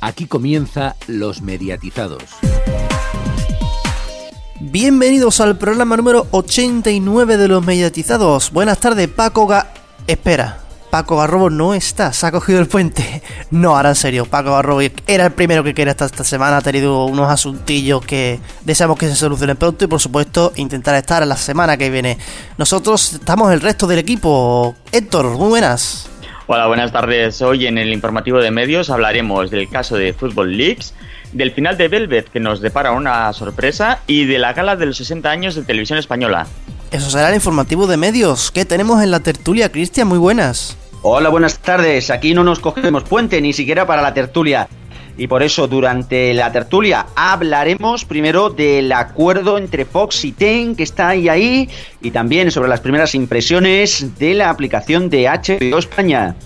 Aquí comienza Los Mediatizados. Bienvenidos al programa número 89 de Los Mediatizados. Buenas tardes, Paco Ga... Espera, Paco Garrobo no está, se ha cogido el puente. No, ahora en serio, Paco Garrobo era el primero que quería estar esta semana, ha tenido unos asuntillos que deseamos que se solucionen pronto y por supuesto intentar estar la semana que viene. Nosotros estamos el resto del equipo. Héctor, muy buenas. Hola, buenas tardes. Hoy en el informativo de medios hablaremos del caso de Football Leagues, del final de Velvet que nos depara una sorpresa y de la gala de los 60 años de televisión española. Eso será el informativo de medios. ¿Qué tenemos en la tertulia, Cristian? Muy buenas. Hola, buenas tardes. Aquí no nos cogemos puente ni siquiera para la tertulia. Y por eso durante la tertulia hablaremos primero del acuerdo entre Fox y Ten que está ahí ahí y también sobre las primeras impresiones de la aplicación de HBO España.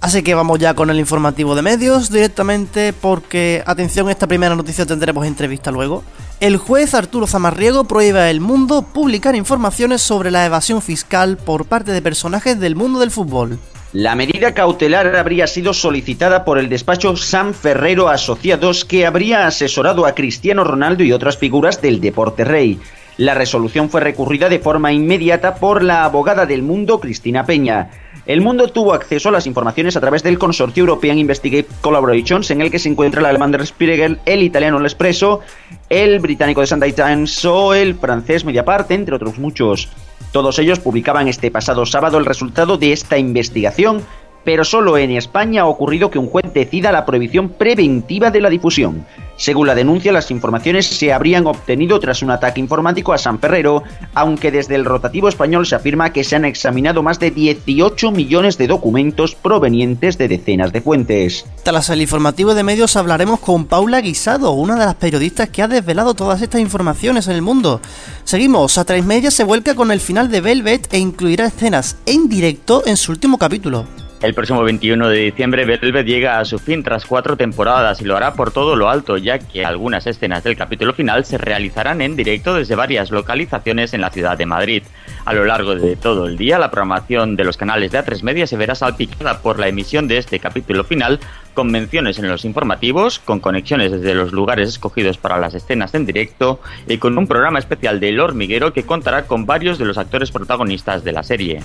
Así que vamos ya con el informativo de medios directamente porque, atención, esta primera noticia tendremos entrevista luego. El juez Arturo Zamarriego prohíbe a El Mundo publicar informaciones sobre la evasión fiscal por parte de personajes del mundo del fútbol. La medida cautelar habría sido solicitada por el despacho San Ferrero Asociados que habría asesorado a Cristiano Ronaldo y otras figuras del deporte rey. La resolución fue recurrida de forma inmediata por la abogada del mundo Cristina Peña. El mundo tuvo acceso a las informaciones a través del consorcio European Investigate Collaborations, en el que se encuentra el alemán de Spiegel, el italiano El Espresso, el británico de Sunday Times o el francés Mediapart, entre otros muchos. Todos ellos publicaban este pasado sábado el resultado de esta investigación pero solo en España ha ocurrido que un juez decida la prohibición preventiva de la difusión. Según la denuncia, las informaciones se habrían obtenido tras un ataque informático a San Ferrero, aunque desde el rotativo español se afirma que se han examinado más de 18 millones de documentos provenientes de decenas de fuentes. Tras el informativo de medios hablaremos con Paula Guisado, una de las periodistas que ha desvelado todas estas informaciones en el mundo. Seguimos, a media se vuelca con el final de Velvet e incluirá escenas en directo en su último capítulo. El próximo 21 de diciembre Velvet llega a su fin tras cuatro temporadas y lo hará por todo lo alto, ya que algunas escenas del capítulo final se realizarán en directo desde varias localizaciones en la ciudad de Madrid. A lo largo de todo el día, la programación de los canales de A3 Media se verá salpicada por la emisión de este capítulo final, con menciones en los informativos, con conexiones desde los lugares escogidos para las escenas en directo y con un programa especial del hormiguero que contará con varios de los actores protagonistas de la serie.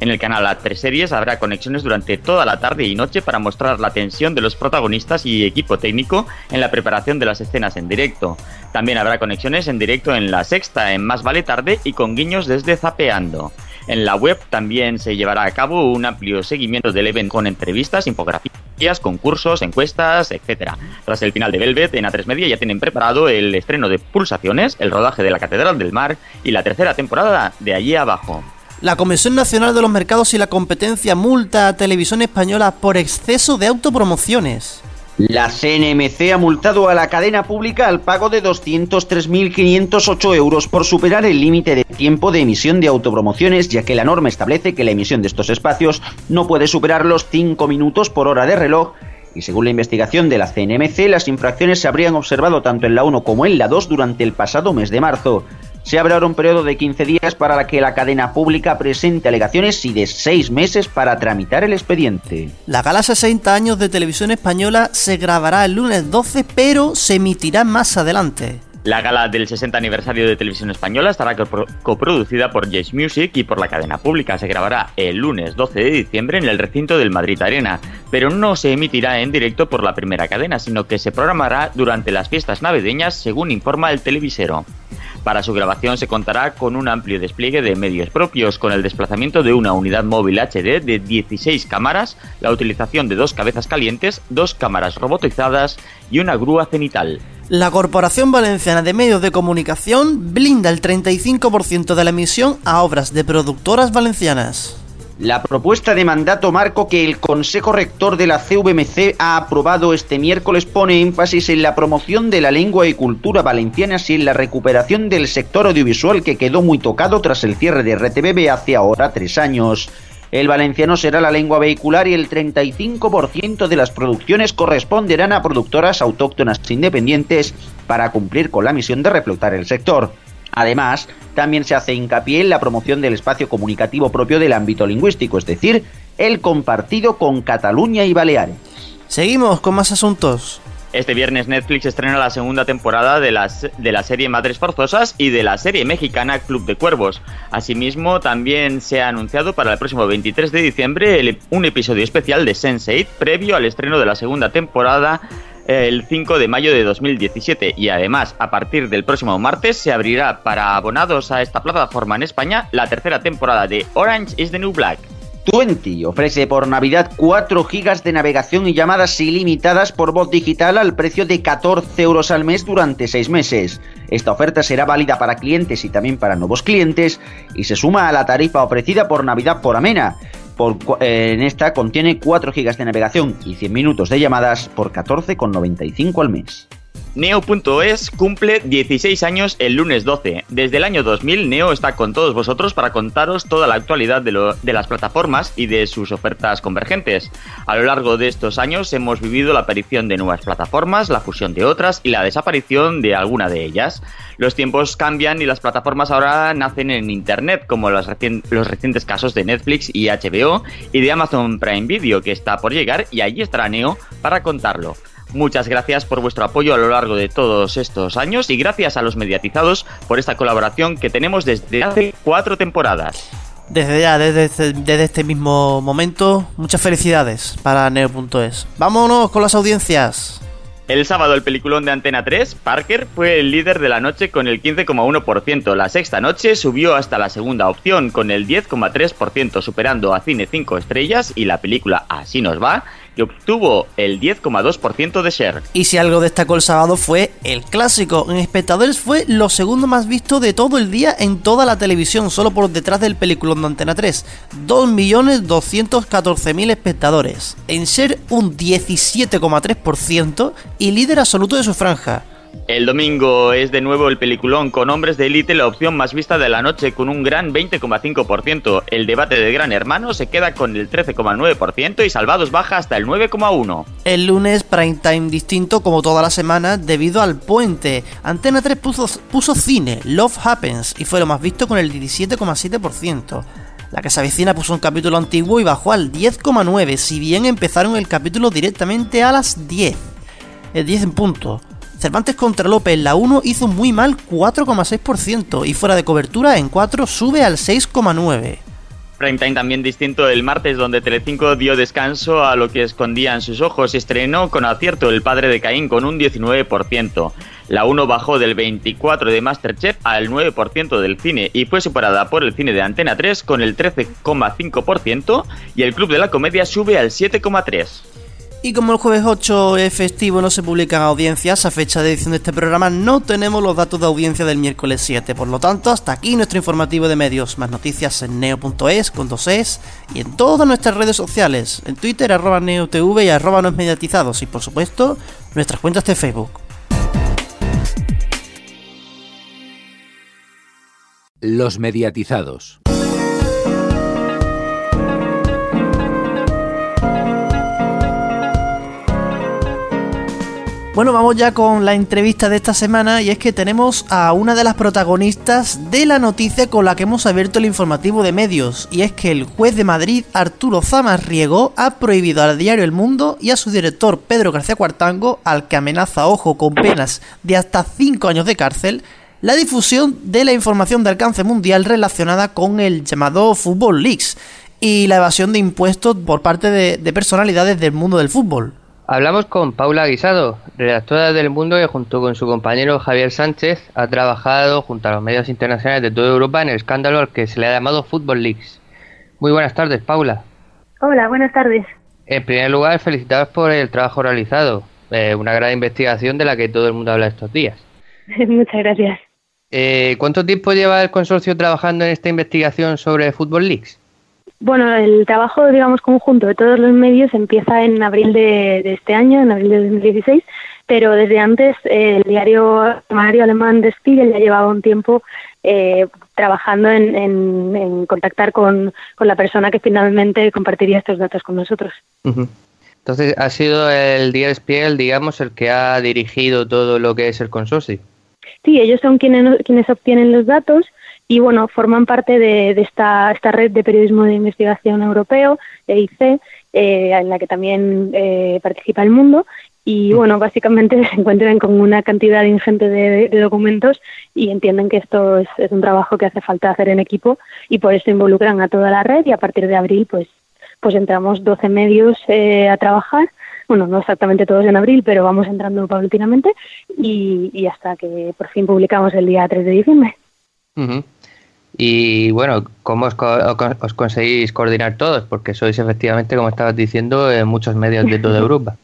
En el canal A3 Series habrá conexiones durante toda la tarde y noche para mostrar la tensión de los protagonistas y equipo técnico en la preparación de las escenas en directo. También habrá conexiones en directo en La Sexta, en Más Vale Tarde y con guiños desde Zapeando. En la web también se llevará a cabo un amplio seguimiento del evento con entrevistas, infografías, concursos, encuestas, etc. Tras el final de Velvet, en A3 Media ya tienen preparado el estreno de Pulsaciones, el rodaje de la Catedral del Mar y la tercera temporada de Allí Abajo. La Comisión Nacional de los Mercados y la Competencia multa a Televisión Española por exceso de autopromociones. La CNMC ha multado a la cadena pública al pago de 203.508 euros por superar el límite de tiempo de emisión de autopromociones, ya que la norma establece que la emisión de estos espacios no puede superar los 5 minutos por hora de reloj y según la investigación de la CNMC, las infracciones se habrían observado tanto en la 1 como en la 2 durante el pasado mes de marzo se abre un periodo de 15 días para que la cadena pública presente alegaciones y de 6 meses para tramitar el expediente. La gala 60 años de televisión española se grabará el lunes 12, pero se emitirá más adelante. La gala del 60 aniversario de Televisión Española estará coproducida por Jace Music y por la cadena pública. Se grabará el lunes 12 de diciembre en el recinto del Madrid Arena, pero no se emitirá en directo por la primera cadena, sino que se programará durante las fiestas navideñas, según informa el televisero. Para su grabación se contará con un amplio despliegue de medios propios, con el desplazamiento de una unidad móvil HD de 16 cámaras, la utilización de dos cabezas calientes, dos cámaras robotizadas y una grúa cenital. La Corporación Valenciana de Medios de Comunicación blinda el 35% de la emisión a obras de productoras valencianas. La propuesta de mandato marco que el Consejo Rector de la CVMC ha aprobado este miércoles pone énfasis en la promoción de la lengua y cultura valencianas y en la recuperación del sector audiovisual que quedó muy tocado tras el cierre de RTBB hace ahora tres años. El valenciano será la lengua vehicular y el 35% de las producciones corresponderán a productoras autóctonas independientes para cumplir con la misión de reflotar el sector. Además, también se hace hincapié en la promoción del espacio comunicativo propio del ámbito lingüístico, es decir, el compartido con Cataluña y Baleares. Seguimos con más asuntos. Este viernes Netflix estrena la segunda temporada de, de la serie Madres Forzosas y de la serie mexicana Club de Cuervos. Asimismo, también se ha anunciado para el próximo 23 de diciembre un episodio especial de Sense8 previo al estreno de la segunda temporada el 5 de mayo de 2017 y además a partir del próximo martes se abrirá para abonados a esta plataforma en España la tercera temporada de Orange is the New Black. Twenty ofrece por Navidad 4 gigas de navegación y llamadas ilimitadas por voz digital al precio de 14 euros al mes durante 6 meses. Esta oferta será válida para clientes y también para nuevos clientes y se suma a la tarifa ofrecida por Navidad por Amena. Eh, en esta contiene 4 gigas de navegación y 100 minutos de llamadas por 14,95 al mes. Neo.es cumple 16 años el lunes 12. Desde el año 2000, Neo está con todos vosotros para contaros toda la actualidad de, las plataformas y de sus ofertas convergentes. A lo largo de estos años hemos vivido la aparición de nuevas plataformas, la fusión de otras y la desaparición de alguna de ellas. Los tiempos cambian y las plataformas ahora nacen en Internet, como los, los recientes casos de Netflix y HBO y de Amazon Prime Video, que está por llegar y allí estará Neo para contarlo. Muchas gracias por vuestro apoyo a lo largo de todos estos años y gracias a los mediatizados por esta colaboración que tenemos desde hace cuatro temporadas. Desde ya, desde, este, desde este mismo momento, muchas felicidades para Neo.es. Vámonos con las audiencias. El sábado el peliculón de Antena 3, Parker, fue el líder de la noche con el 15,1%. La sexta noche subió hasta la segunda opción con el 10,3%, superando a Cine 5 estrellas y la película Así nos va que obtuvo el 10,2% de share. Y si algo destacó el sábado fue el clásico. En espectadores fue lo segundo más visto de todo el día en toda la televisión, solo por detrás del peliculón de Antena 3. 2.214.000 espectadores. En share un 17,3% y líder absoluto de su franja. El domingo es de nuevo el peliculón con Hombres de Élite, la opción más vista de la noche, con un gran 20,5%. El debate de Gran Hermano se queda con el 13,9% y Salvados baja hasta el 9,1%. El lunes, prime time distinto como toda la semana debido al puente. Antena 3 puso, cine, Love Happens, y fue lo más visto con el 17,7%. La que se avecina puso un capítulo antiguo y bajó al 10,9, si bien empezaron el capítulo directamente a las 10. El 10 en punto. Cervantes contra López en la 1 hizo muy mal 4,6% y fuera de cobertura en 4 sube al 6,9%. Primetime también distinto el martes, donde Telecinco dio descanso a lo que escondían sus ojos y estrenó con acierto El padre de Caín con un 19%. La 1 bajó del 24% de Masterchef al 9% del cine y fue superada por el cine de Antena 3 con el 13,5% y el Club de la Comedia sube al 7,3%. Y como el jueves 8 es festivo, no se publican audiencias a fecha de edición de este programa, no tenemos los datos de audiencia del miércoles 7. Por lo tanto, hasta aquí nuestro informativo de medios. Más noticias en neo.es con dos es y en todas nuestras redes sociales. En Twitter, arroba neotv y arroba no mediatizados. Y por supuesto, nuestras cuentas de Facebook. Los mediatizados. Bueno, vamos ya con la entrevista de esta semana y es que tenemos a una de las protagonistas de la noticia con la que hemos abierto el informativo de medios y es que el juez de Madrid, Arturo Zamarriego, ha prohibido al diario El Mundo y a su director Pedro García Cuartango, al que amenaza, ojo, con penas de hasta 5 años de cárcel, la difusión de la información de alcance mundial relacionada con el llamado Football Leaks y la evasión de impuestos por parte de personalidades del mundo del fútbol. Hablamos con Paula Guisado, redactora del Mundo que junto con su compañero Javier Sánchez ha trabajado junto a los medios internacionales de toda Europa en el escándalo al que se le ha llamado Football Leaks. Muy buenas tardes, Paula. Hola, buenas tardes. En primer lugar, felicitados por el trabajo realizado, eh, una gran investigación de la que todo el mundo habla estos días. Muchas gracias. Eh, ¿Cuánto tiempo lleva el consorcio trabajando en esta investigación sobre Football Leaks? Bueno, el trabajo, digamos, conjunto de todos los medios empieza en abril de, este año, en abril de 2016, pero desde antes el diario Mario alemán de Spiegel ya llevaba un tiempo eh, trabajando en, contactar con, la persona que finalmente compartiría estos datos con nosotros. Entonces, ha sido el diario Spiegel, digamos, el que ha dirigido todo lo que es el consorcio. Sí, ellos son quienes, quienes obtienen los datos y bueno, forman parte de, esta, esta red de periodismo de investigación europeo, EIC, eh, en la que también eh, participa el mundo y bueno, básicamente se encuentran con una cantidad ingente de, documentos y entienden que esto es, un trabajo que hace falta hacer en equipo y por eso involucran a toda la red y a partir de abril pues pues entramos 12 medios eh, a trabajar. Bueno, no exactamente todos en abril, pero vamos entrando paulatinamente y, hasta que por fin publicamos el día 3 de diciembre. Y bueno, ¿cómo os, os, conseguís coordinar todos? Porque sois efectivamente, como estabas diciendo, en muchos medios de toda Europa.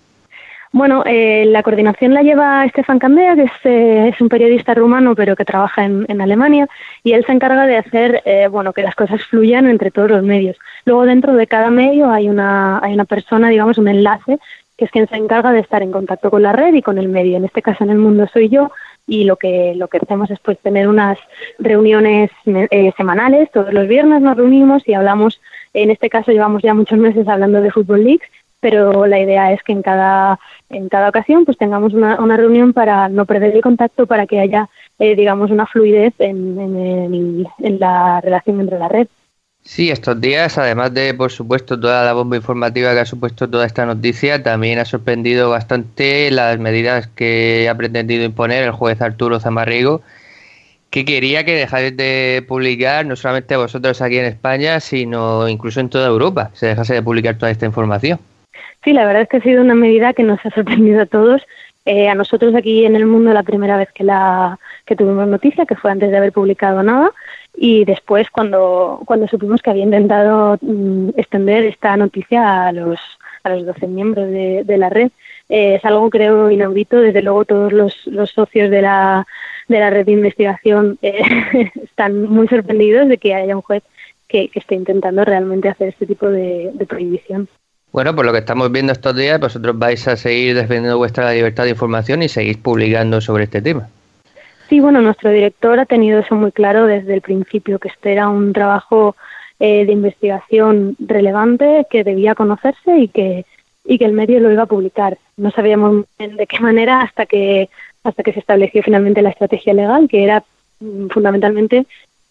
Bueno, eh, la coordinación la lleva Stefan Candea, que es, eh, es, un periodista rumano, pero que trabaja en, en Alemania, y él se encarga de hacer, eh, bueno, que las cosas fluyan entre todos los medios. Luego, dentro de cada medio hay una, hay una persona, digamos, un enlace, que es quien se encarga de estar en contacto con la red y con el medio. En este caso, en el mundo soy yo, y lo que lo que hacemos es pues tener unas reuniones semanales. Todos los viernes nos reunimos y hablamos en este caso llevamos ya muchos meses hablando de Football League pero la idea es que en cada en cada ocasión pues tengamos una, una reunión para no perder el contacto para que haya eh, digamos una fluidez en, en, en la relación entre la red Sí, estos días, además de, por supuesto, toda la bomba informativa que ha supuesto toda esta noticia, también ha sorprendido bastante las medidas que ha pretendido imponer el juez Arturo Zamarrigo, que quería que dejáis de publicar, no solamente vosotros aquí en España, sino incluso en toda Europa, se dejase de publicar toda esta información. Sí, la verdad es que ha sido una medida que nos ha sorprendido a todos. Eh, a nosotros aquí en el mundo la primera vez que la que tuvimos noticia, que fue antes de haber publicado nada, y después cuando cuando supimos que había intentado mm, extender esta noticia a los a los 12 miembros de, de la red. Eh, es algo creo inaudito. Desde luego todos los, los socios de la de la red de investigación eh, están muy sorprendidos de que haya un juez que, que esté intentando realmente hacer este tipo de prohibición. Bueno, por lo que estamos viendo estos días, vosotros vais a seguir defendiendo vuestra libertad de información y seguís publicando sobre este tema. Sí, bueno, nuestro director ha tenido eso muy claro desde el principio, que este era un trabajo eh, de investigación relevante que debía conocerse y que y que el medio lo iba a publicar. No sabíamos de qué manera hasta que hasta que se estableció finalmente la estrategia legal, que era mm, fundamentalmente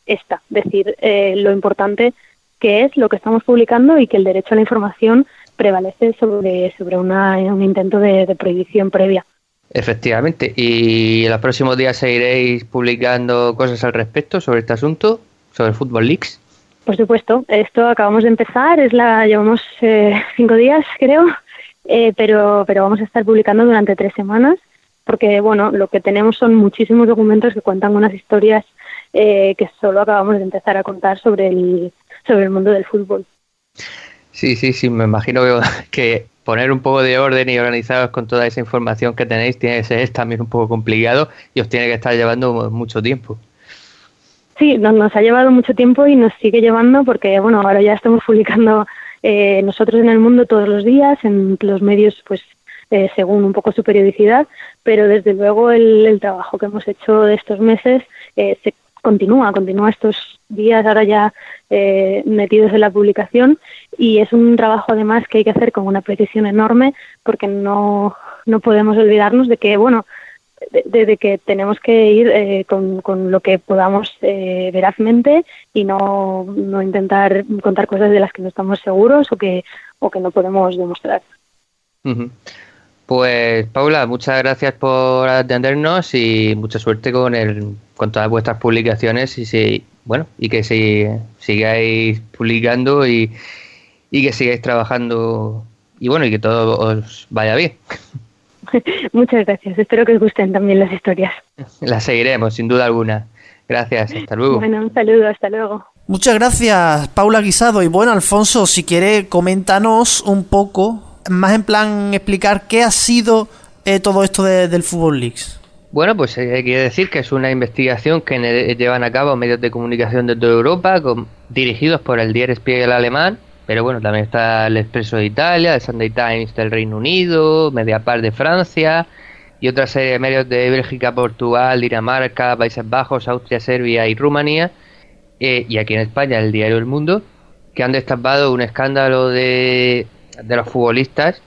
esta, decir eh, lo importante que es lo que estamos publicando y que el derecho a la información prevalece sobre, sobre una, un intento de, prohibición previa. Efectivamente, y en los próximos días seguiréis publicando cosas al respecto sobre este asunto, sobre el Football Leaks. Por supuesto, esto acabamos de empezar, es la llevamos eh, cinco días creo, eh, pero pero vamos a estar publicando durante tres semanas, porque bueno, lo que tenemos son muchísimos documentos que cuentan unas historias eh, que solo acabamos de empezar a contar sobre el sobre el mundo del fútbol. Sí, sí, sí, me imagino que, poner un poco de orden y organizados con toda esa información que tenéis tiene que ser también un poco complicado y os tiene que estar llevando mucho tiempo. Sí, nos, ha llevado mucho tiempo y nos sigue llevando porque, bueno, ahora ya estamos publicando eh, nosotros en el mundo todos los días, en los medios, pues eh, según un poco su periodicidad, pero desde luego el, trabajo que hemos hecho de estos meses eh, se continúa, continúa estos días ahora ya eh, metidos en la publicación y es un trabajo además que hay que hacer con una precisión enorme porque no, no podemos olvidarnos de que, bueno, de, que tenemos que ir eh, con, con, lo que podamos eh, verazmente y no, no intentar contar cosas de las que no estamos seguros o que, o que no podemos demostrar. Pues Paula, muchas gracias por atendernos y mucha suerte con el con todas vuestras publicaciones y si bueno y que si, sigáis publicando y, que sigáis trabajando y bueno y que todo os vaya bien. Muchas gracias. Espero que os gusten también las historias. Las seguiremos, sin duda alguna. Gracias. Hasta luego. Bueno, un saludo. Hasta luego. Muchas gracias, Paula Guisado. Y bueno, Alfonso, si quiere, coméntanos un poco más en plan explicar qué ha sido eh, todo esto del Fútbol Leaks. Bueno, pues hay que decir que es una investigación que llevan a cabo medios de comunicación de toda Europa, dirigidos por el Der Spiegel alemán, pero bueno, también está el Expreso de Italia, el Sunday Times del Reino Unido, Mediapart de Francia y otra serie de medios de Bélgica, Portugal, Dinamarca, Países Bajos, Austria, Serbia y Rumanía, eh, y aquí en España el diario El Mundo, que han destapado un escándalo de de los futbolistas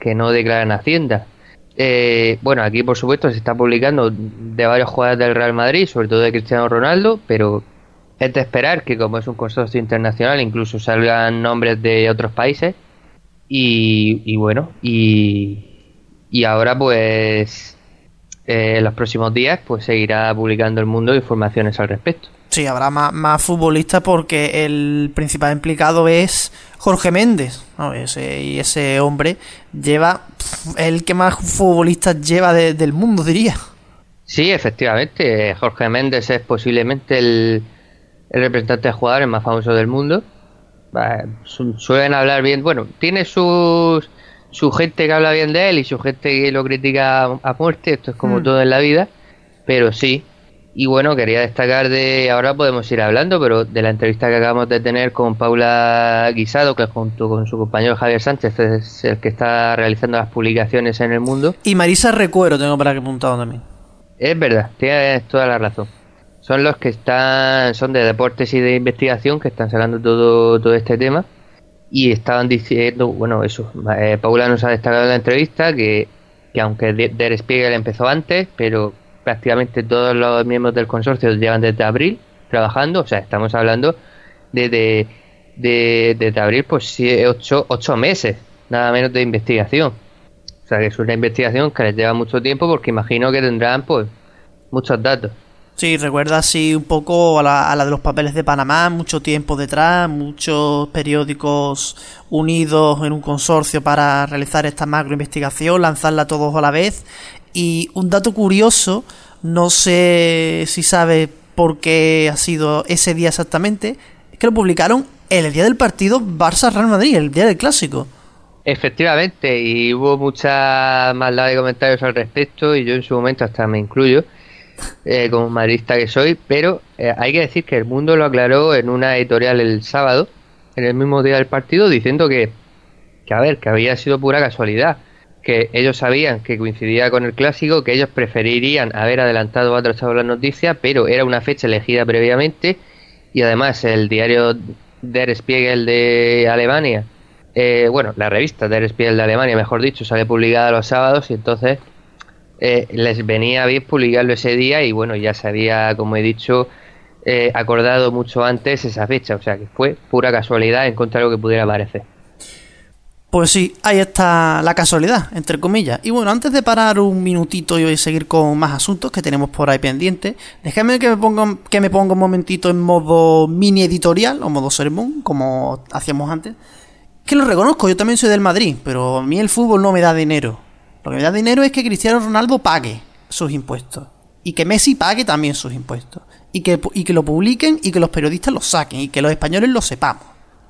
que no declaran Hacienda. Eh, bueno, aquí por supuesto se está publicando de varios jugadores del Real Madrid, sobre todo de Cristiano Ronaldo, pero es de esperar que como es un consorcio internacional incluso salgan nombres de otros países y, bueno y, y ahora pues eh, en los próximos días pues seguirá publicando el mundo informaciones al respecto. Sí, habrá más, futbolistas porque el principal implicado es Jorge Méndez. y ese hombre lleva el que más futbolistas lleva del mundo, diría. Sí, efectivamente. Jorge Méndez es posiblemente el, el representante de jugadores más famoso del mundo. Suelen hablar bien. Bueno, tiene sus su gente que habla bien de él y su gente que lo critica a muerte. Esto es como mm. todo en la vida. Pero sí, y bueno, quería destacar de, ahora podemos ir hablando, pero de la entrevista que acabamos de tener con Paula Guisado, que junto con su compañero Javier Sánchez es el que está realizando las publicaciones en el mundo. Y Marisa Recuero tengo para que apuntado también. Es verdad, tienes toda la razón. Son los que están, son de deportes y de investigación que están sacando todo, todo este tema. Y estaban diciendo, bueno, eso, eh, Paula nos ha destacado en la entrevista que, que aunque Der Spiegel empezó antes, pero prácticamente todos los miembros del consorcio llevan desde abril trabajando, o sea, estamos hablando de, de, desde abril, pues ocho, ocho meses, nada menos de investigación. O sea, que es una investigación que les lleva mucho tiempo porque imagino que tendrán, pues, muchos datos. Sí, recuerda así un poco a la, a la, de los papeles de Panamá, mucho tiempo detrás, muchos periódicos unidos en un consorcio para realizar esta macro investigación, lanzarla todos a la vez y un dato curioso, no sé si sabe por qué ha sido ese día exactamente, es que lo publicaron el día del partido Barça-Real Madrid, el día del clásico. Efectivamente, y hubo mucha maldad de comentarios al respecto, y yo en su momento hasta me incluyo, eh, como madridista que soy, pero eh, hay que decir que el mundo lo aclaró en una editorial el sábado, en el mismo día del partido, diciendo que, que a ver, que había sido pura casualidad que ellos sabían que coincidía con el clásico, que ellos preferirían haber adelantado o atrasado la noticia, pero era una fecha elegida previamente y además el diario Der Spiegel de Alemania, eh, bueno, la revista Der Spiegel de Alemania, mejor dicho, sale publicada los sábados y entonces eh, les venía bien publicarlo ese día y bueno, ya se había, como he dicho, eh, acordado mucho antes esa fecha, o sea que fue pura casualidad encontrar algo que pudiera aparecer. Pues sí, ahí está la casualidad, entre comillas. Y bueno, antes de parar un minutito y seguir con más asuntos que tenemos por ahí pendientes, déjame que me ponga, que me ponga un momentito en modo mini editorial o modo sermón, como hacíamos antes. Que lo reconozco, yo también soy del Madrid, pero a mí el fútbol no me da dinero. Lo que me da dinero es que Cristiano Ronaldo pague sus impuestos. Y que Messi pague también sus impuestos. Y que, y que lo publiquen y que los periodistas lo saquen y que los españoles lo sepamos.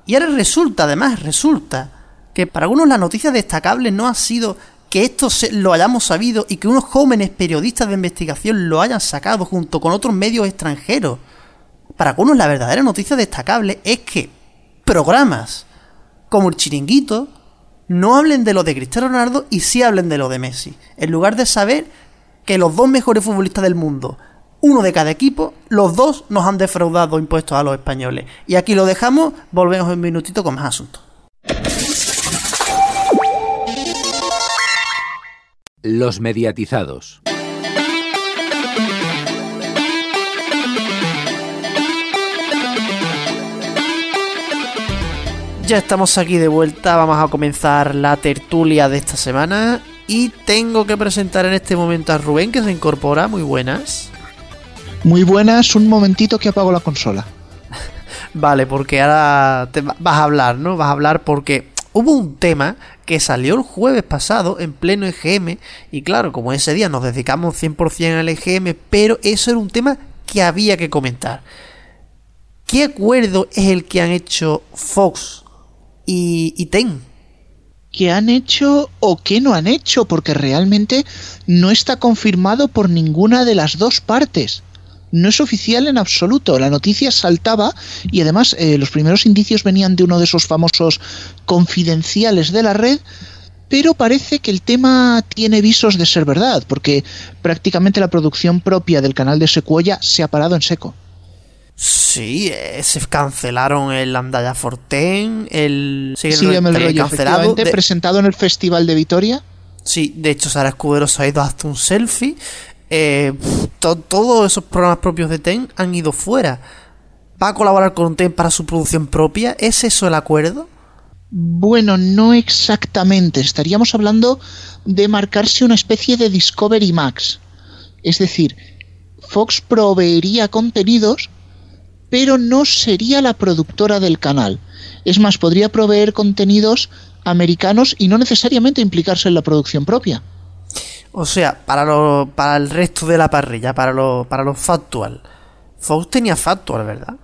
Y ahora resulta, además, resulta que para algunos la noticia destacable no ha sido que esto lo hayamos sabido y que unos jóvenes periodistas de investigación lo hayan sacado junto con otros medios extranjeros. Para algunos la verdadera noticia destacable es que programas como el chiringuito no hablen de lo de Cristiano Ronaldo y sí hablen de lo de Messi. En lugar de saber que los dos mejores futbolistas del mundo, uno de cada equipo, los dos nos han defraudado impuestos a los españoles. Y aquí lo dejamos, volvemos en un minutito con más asuntos. Los mediatizados. Ya estamos aquí de vuelta, vamos a comenzar la tertulia de esta semana y tengo que presentar en este momento a Rubén que se incorpora, muy buenas. Muy buenas, un momentito que apago la consola. vale, porque ahora te vas a hablar, ¿no? Vas a hablar porque hubo un tema que salió el jueves pasado en pleno EGM y claro, como ese día nos dedicamos 100% al EGM, pero eso era un tema que había que comentar. ¿Qué acuerdo es el que han hecho Fox y, Ten? ¿Qué han hecho o qué no han hecho? Porque realmente no está confirmado por ninguna de las dos partes no es oficial en absoluto. La noticia saltaba y además eh, los primeros indicios venían de uno de esos famosos confidenciales de la red, pero parece que el tema tiene visos de ser verdad, porque prácticamente la producción propia del canal de Secuoya se ha parado en seco. Sí, eh, se cancelaron el Andaya Forten, el... Sí, el, cancelado. presentado en el Festival de Vitoria. Sí, de hecho Sara Escudero se ha ido hasta un selfie. Eh, todos esos programas propios de TEN han ido fuera. va a colaborar con TEN para su producción propia. ¿Es eso el acuerdo? Bueno, no exactamente. Estaríamos hablando de marcarse una especie de Discovery Max. Es decir, Fox proveería contenidos, pero no sería la productora del canal. Es más, podría proveer contenidos americanos y no necesariamente implicarse en la producción propia. O sea, para, lo, para el resto de la parrilla, para lo, para lo factual. Fox tenía factual, ¿verdad?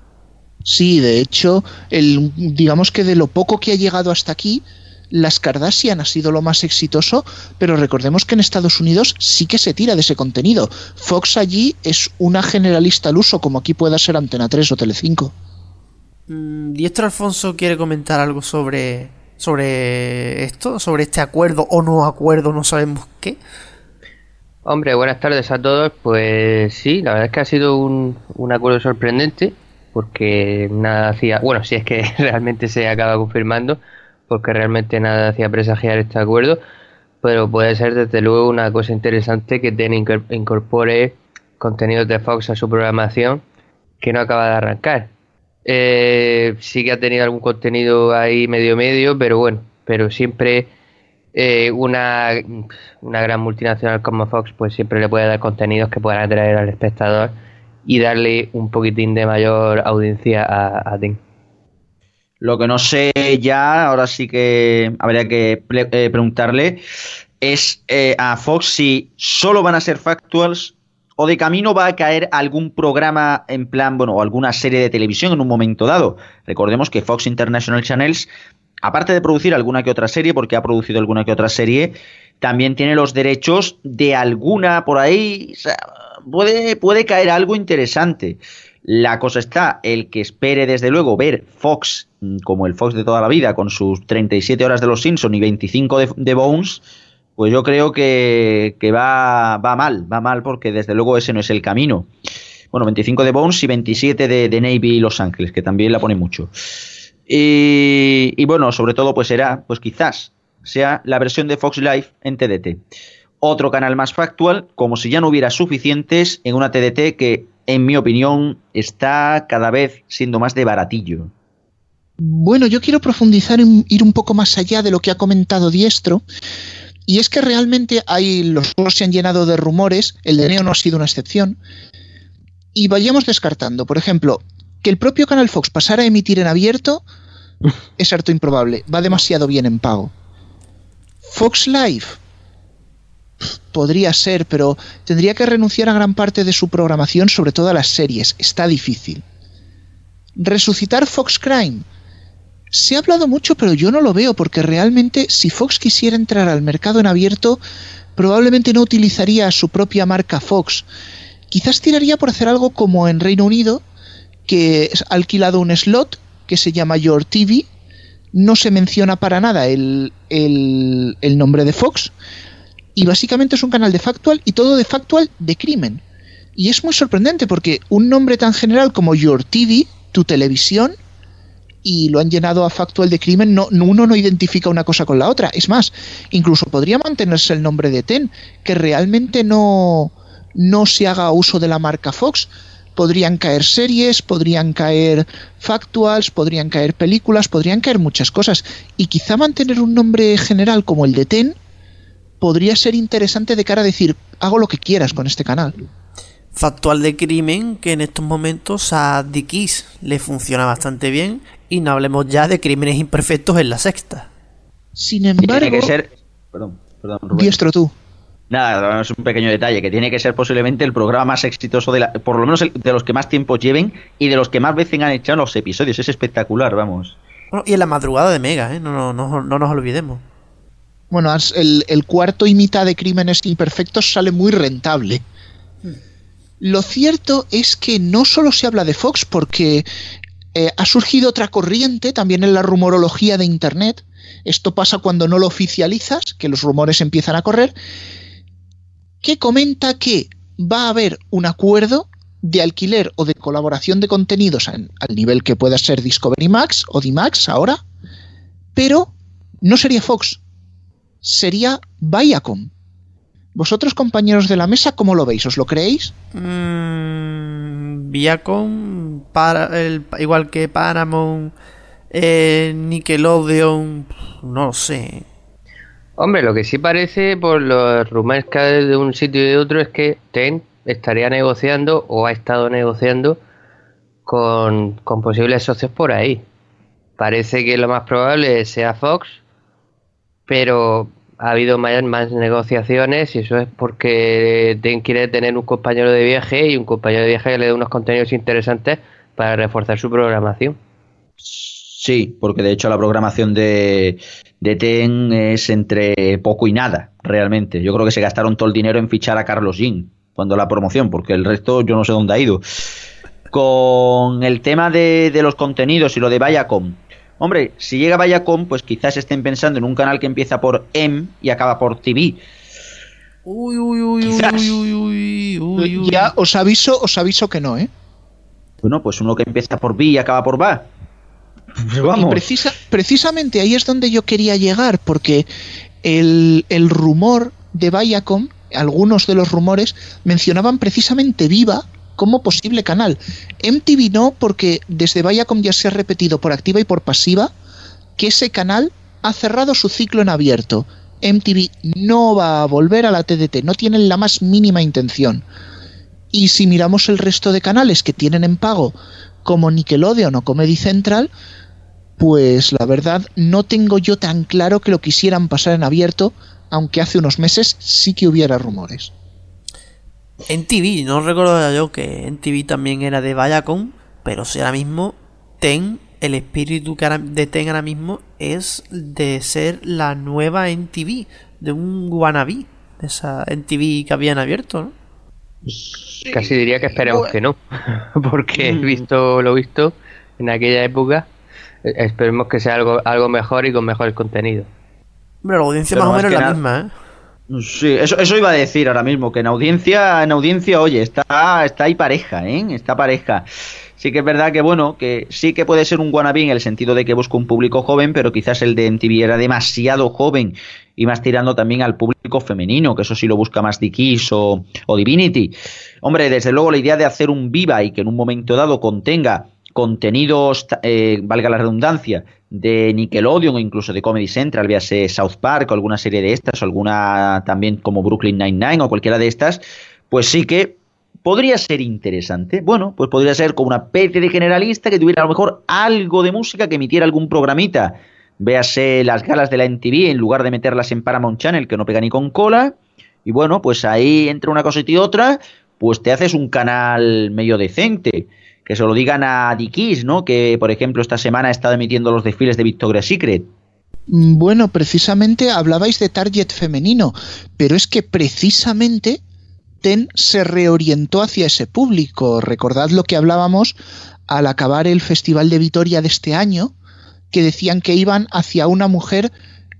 Sí, de hecho, el, digamos que de lo poco que ha llegado hasta aquí, las Kardashian ha sido lo más exitoso, pero recordemos que en Estados Unidos sí que se tira de ese contenido. Fox allí es una generalista al uso, como aquí pueda ser Antena 3 o Telecinco. Mm, Diestro Alfonso quiere comentar algo sobre, sobre esto, sobre este acuerdo o no acuerdo, no sabemos qué. Hombre, buenas tardes a todos. Pues sí, la verdad es que ha sido un, un acuerdo sorprendente, porque nada hacía, bueno, si es que realmente se acaba confirmando, porque realmente nada hacía presagiar este acuerdo, pero puede ser desde luego una cosa interesante que TEN incorpore contenidos de Fox a su programación que no acaba de arrancar. Eh, sí que ha tenido algún contenido ahí medio medio, pero bueno, pero siempre eh, una, una gran multinacional como Fox pues siempre le puede dar contenidos que puedan atraer al espectador y darle un poquitín de mayor audiencia a, a Lo que no sé ya, ahora sí que habría que eh, preguntarle, es eh, a Fox si solo van a ser factuals o de camino va a caer algún programa en plan, bueno, o alguna serie de televisión en un momento dado. Recordemos que Fox International Channels, aparte de producir alguna que otra serie, porque ha producido alguna que otra serie, también tiene los derechos de alguna por ahí. O sea, puede, puede caer algo interesante. La cosa está, el que espere desde luego ver Fox como el Fox de toda la vida, con sus 37 horas de los Simpsons y 25 de, de Bones, pues yo creo que, que va, va, mal, va mal porque desde luego ese no es el camino. Bueno, 25 de Bones y 27 de, de Navy y Los Ángeles, que también la pone mucho. Y, bueno, sobre todo pues será, pues quizás sea la versión de Fox Live en TDT. Otro canal más factual, como si ya no hubiera suficientes en una TDT que, en mi opinión, está cada vez siendo más de baratillo. Bueno, yo quiero profundizar en ir un poco más allá de lo que ha comentado Diestro. Y es que realmente hay, los juegos se han llenado de rumores, el de Neo no ha sido una excepción. Y vayamos descartando, por ejemplo, que el propio Canal Fox pasara a emitir en abierto es harto improbable, va demasiado bien en pago. Fox Live podría ser, pero tendría que renunciar a gran parte de su programación, sobre todo a las series, está difícil. Resucitar Fox Crime se ha hablado mucho, pero yo no lo veo, porque realmente si Fox quisiera entrar al mercado en abierto, probablemente no utilizaría su propia marca Fox. Quizás tiraría por hacer algo como en Reino Unido, que ha alquilado un slot que se llama Your TV. No se menciona para nada el, el, el nombre de Fox. Y básicamente es un canal de factual y todo de factual de crimen. Y es muy sorprendente porque un nombre tan general como Your TV, tu televisión, y lo han llenado a factual de crimen, no, uno no identifica una cosa con la otra. Es más, incluso podría mantenerse el nombre de TEN, que realmente no, no se haga uso de la marca Fox. Podrían caer series, podrían caer factuals, podrían caer películas, podrían caer muchas cosas. Y quizá mantener un nombre general como el de TEN podría ser interesante de cara a decir, hago lo que quieras con este canal factual de crimen que en estos momentos a Dickies le funciona bastante bien y no hablemos ya de crímenes imperfectos en la sexta. Sin embargo... Tiene que ser... Perdón, perdón, Rubén. Diestro tú. Nada, es un pequeño detalle, que tiene que ser posiblemente el programa más exitoso, de la, por lo menos el, de los que más tiempo lleven y de los que más veces han echado los episodios. Es espectacular, vamos. Bueno, y en la madrugada de Mega, ¿eh? no, no, no, no nos olvidemos. Bueno, el, el, cuarto y mitad de Crímenes Imperfectos sale muy rentable. Lo cierto es que no solo se habla de Fox, porque eh, ha surgido otra corriente también en la rumorología de Internet. Esto pasa cuando no lo oficializas, que los rumores empiezan a correr, que comenta que va a haber un acuerdo de alquiler o de colaboración de contenidos en, al nivel que pueda ser Discovery Max o D-Max ahora, pero no sería Fox, sería Viacom. ¿Vosotros, compañeros de la mesa, cómo lo veis? ¿Os lo creéis? Mm, Viacom, para, el, igual que Paramount, eh, Nickelodeon, no sé. Hombre, lo que sí parece por los rumores que hay de un sitio y de otro es que TEN estaría negociando o ha estado negociando con, posibles socios por ahí. Parece que lo más probable sea Fox, pero ha habido más, más negociaciones y eso es porque Ten quiere tener un compañero de viaje y un compañero de viaje que le dé unos contenidos interesantes para reforzar su programación. Sí, porque de hecho la programación de, de TEN es entre poco y nada, realmente. Yo creo que se gastaron todo el dinero en fichar a Carlos Jean cuando la promoción, porque el resto yo no sé dónde ha ido. Con el tema de, de los contenidos y lo de Viacom, Hombre, si llega Viacom, pues quizás estén pensando en un canal que empieza por M y acaba por TV. Uy, uy, uy, uy, uy, uy, uy, Ya os aviso, os aviso que no, ¿eh? Bueno, pues uno que empieza por B y acaba por VA. Pues vamos. Y precisa, precisamente ahí es donde yo quería llegar, porque el, el rumor de Viacom, algunos de los rumores, mencionaban precisamente Viva como posible canal. MTV no, porque desde Viacom ya se ha repetido por activa y por pasiva que ese canal ha cerrado su ciclo en abierto. MTV no va a volver a la TDT, no tienen la más mínima intención. Y si miramos el resto de canales que tienen en pago, como Nickelodeon o Comedy Central, pues la verdad no tengo yo tan claro que lo quisieran pasar en abierto, aunque hace unos meses sí que hubiera rumores. En TV, no recuerdo yo que en TV también era de Viacom, pero si ahora mismo Ten, el espíritu de Ten ahora mismo es de ser la nueva en TV, de un wannabe, de esa en TV que habían abierto, ¿no? Casi diría que esperemos que no, porque he mm. visto lo visto en aquella época, eh, esperemos que sea algo, algo mejor y con mejores contenidos. Hombre, la audiencia más o menos es la misma, ¿eh? Sí, eso, eso iba a decir ahora mismo, que en audiencia, en audiencia, oye, está, está ahí pareja, ¿eh? Está pareja. Sí que es verdad que, bueno, que sí que puede ser un wannabe en el sentido de que busca un público joven, pero quizás el de MTV era demasiado joven y más tirando también al público femenino, que eso sí lo busca más Dickies o, o Divinity. Hombre, desde luego la idea de hacer un Viva y que en un momento dado contenga contenidos, eh, valga la redundancia, de Nickelodeon o incluso de Comedy Central, véase South Park o alguna serie de estas, o alguna también como Brooklyn Nine-Nine o cualquiera de estas, pues sí que podría ser interesante. Bueno, pues podría ser como una especie de generalista que tuviera a lo mejor algo de música, que emitiera algún programita. Véase las galas de la NTV en lugar de meterlas en Paramount Channel, que no pega ni con cola. Y bueno, pues ahí entre una cosa y otra, pues te haces un canal medio decente que se lo digan a Dickies, ¿no? Que, por ejemplo, esta semana ha estado emitiendo los desfiles de Victoria's Secret. Mm, bueno, precisamente hablabais de target femenino, pero es que precisamente Ten se reorientó hacia ese público. Recordad lo que hablábamos al acabar el Festival de Vitoria de este año, que decían que iban hacia una mujer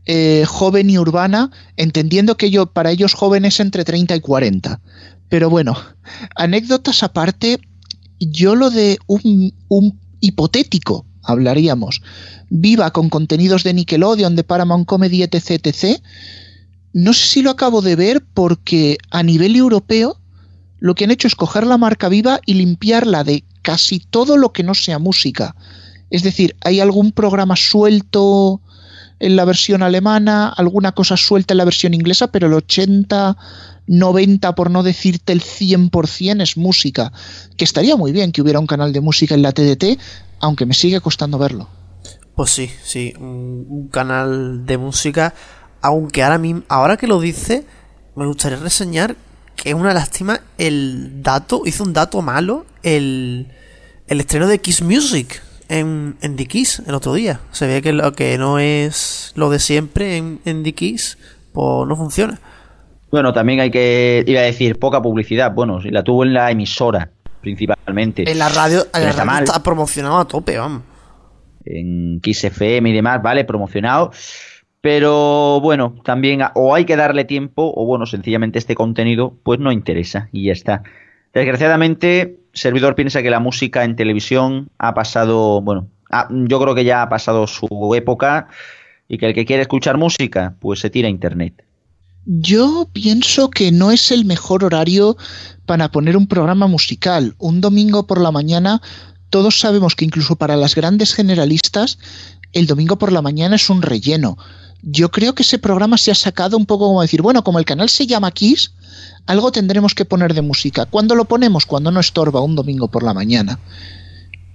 eh, joven y urbana, entendiendo que yo, para ellos jóvenes entre 30 y 40. Pero bueno, anécdotas aparte, yo lo de un, hipotético, hablaríamos, viva con contenidos de Nickelodeon, de Paramount Comedy, etc, etc, no sé si lo acabo de ver porque a nivel europeo lo que han hecho es coger la marca viva y limpiarla de casi todo lo que no sea música. Es decir, hay algún programa suelto en la versión alemana, alguna cosa suelta en la versión inglesa, pero el 80, 90, por no decirte el 100% es música. Que estaría muy bien que hubiera un canal de música en la TDT, aunque me sigue costando verlo. Pues sí, sí, un, canal de música, aunque ahora, mismo, ahora que lo dice, me gustaría reseñar que es una lástima el dato, hizo un dato malo el, el estreno de Kiss Music en, en The Kiss el otro día. Se ve que lo que no es lo de siempre en, en The Kiss, pues no funciona. Bueno, también hay que, iba a decir, poca publicidad. Bueno, si la tuvo en la emisora, principalmente. En la radio, en la radio está promocionado a tope, vamos. En Kiss FM y demás, vale, promocionado. Pero bueno, también o hay que darle tiempo o bueno, sencillamente este contenido pues no interesa y ya está. Desgraciadamente, servidor piensa que la música en televisión ha pasado, bueno, yo creo que ya ha pasado su época y que el que quiere escuchar música pues se tira a internet. Yo pienso que no es el mejor horario para poner un programa musical. Un domingo por la mañana, todos sabemos que incluso para las grandes generalistas, el domingo por la mañana es un relleno. Yo creo que ese programa se ha sacado un poco como decir, bueno, como el canal se llama Kiss, algo tendremos que poner de música. ¿Cuándo lo ponemos? Cuando no estorba un domingo por la mañana.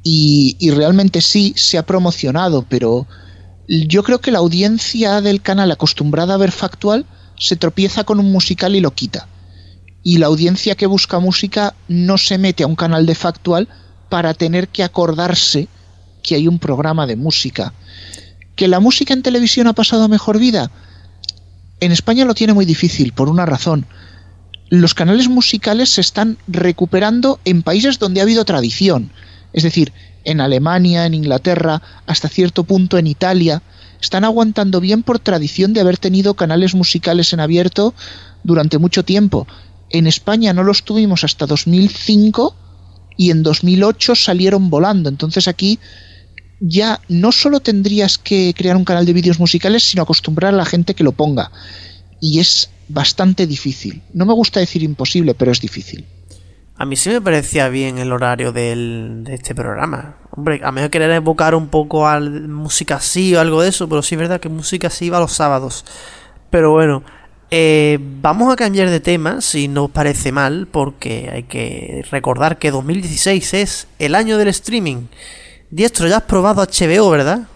Y, y realmente sí, se ha promocionado, pero yo creo que la audiencia del canal acostumbrada a ver factual se tropieza con un musical y lo quita. Y la audiencia que busca música no se mete a un canal de factual para tener que acordarse que hay un programa de música. ¿Que la música en televisión ha pasado a mejor vida? En España lo tiene muy difícil, por una razón. Los canales musicales se están recuperando en países donde ha habido tradición. Es decir, en Alemania, en Inglaterra, hasta cierto punto en Italia, están aguantando bien por tradición de haber tenido canales musicales en abierto durante mucho tiempo. En España no los tuvimos hasta 2005 y en 2008 salieron volando. Entonces aquí ya no solo tendrías que crear un canal de vídeos musicales, sino acostumbrar a la gente que lo ponga. Y es bastante difícil. No me gusta decir imposible, pero es difícil. A mí sí me parecía bien el horario del, de este programa. Hombre, a mejor querer evocar un poco a música así o algo de eso, pero sí es verdad que música así va los sábados. Pero bueno, eh, vamos a cambiar de tema, si no os parece mal, porque hay que recordar que 2016 es el año del streaming. Diestro, ya has probado HBO, ¿verdad?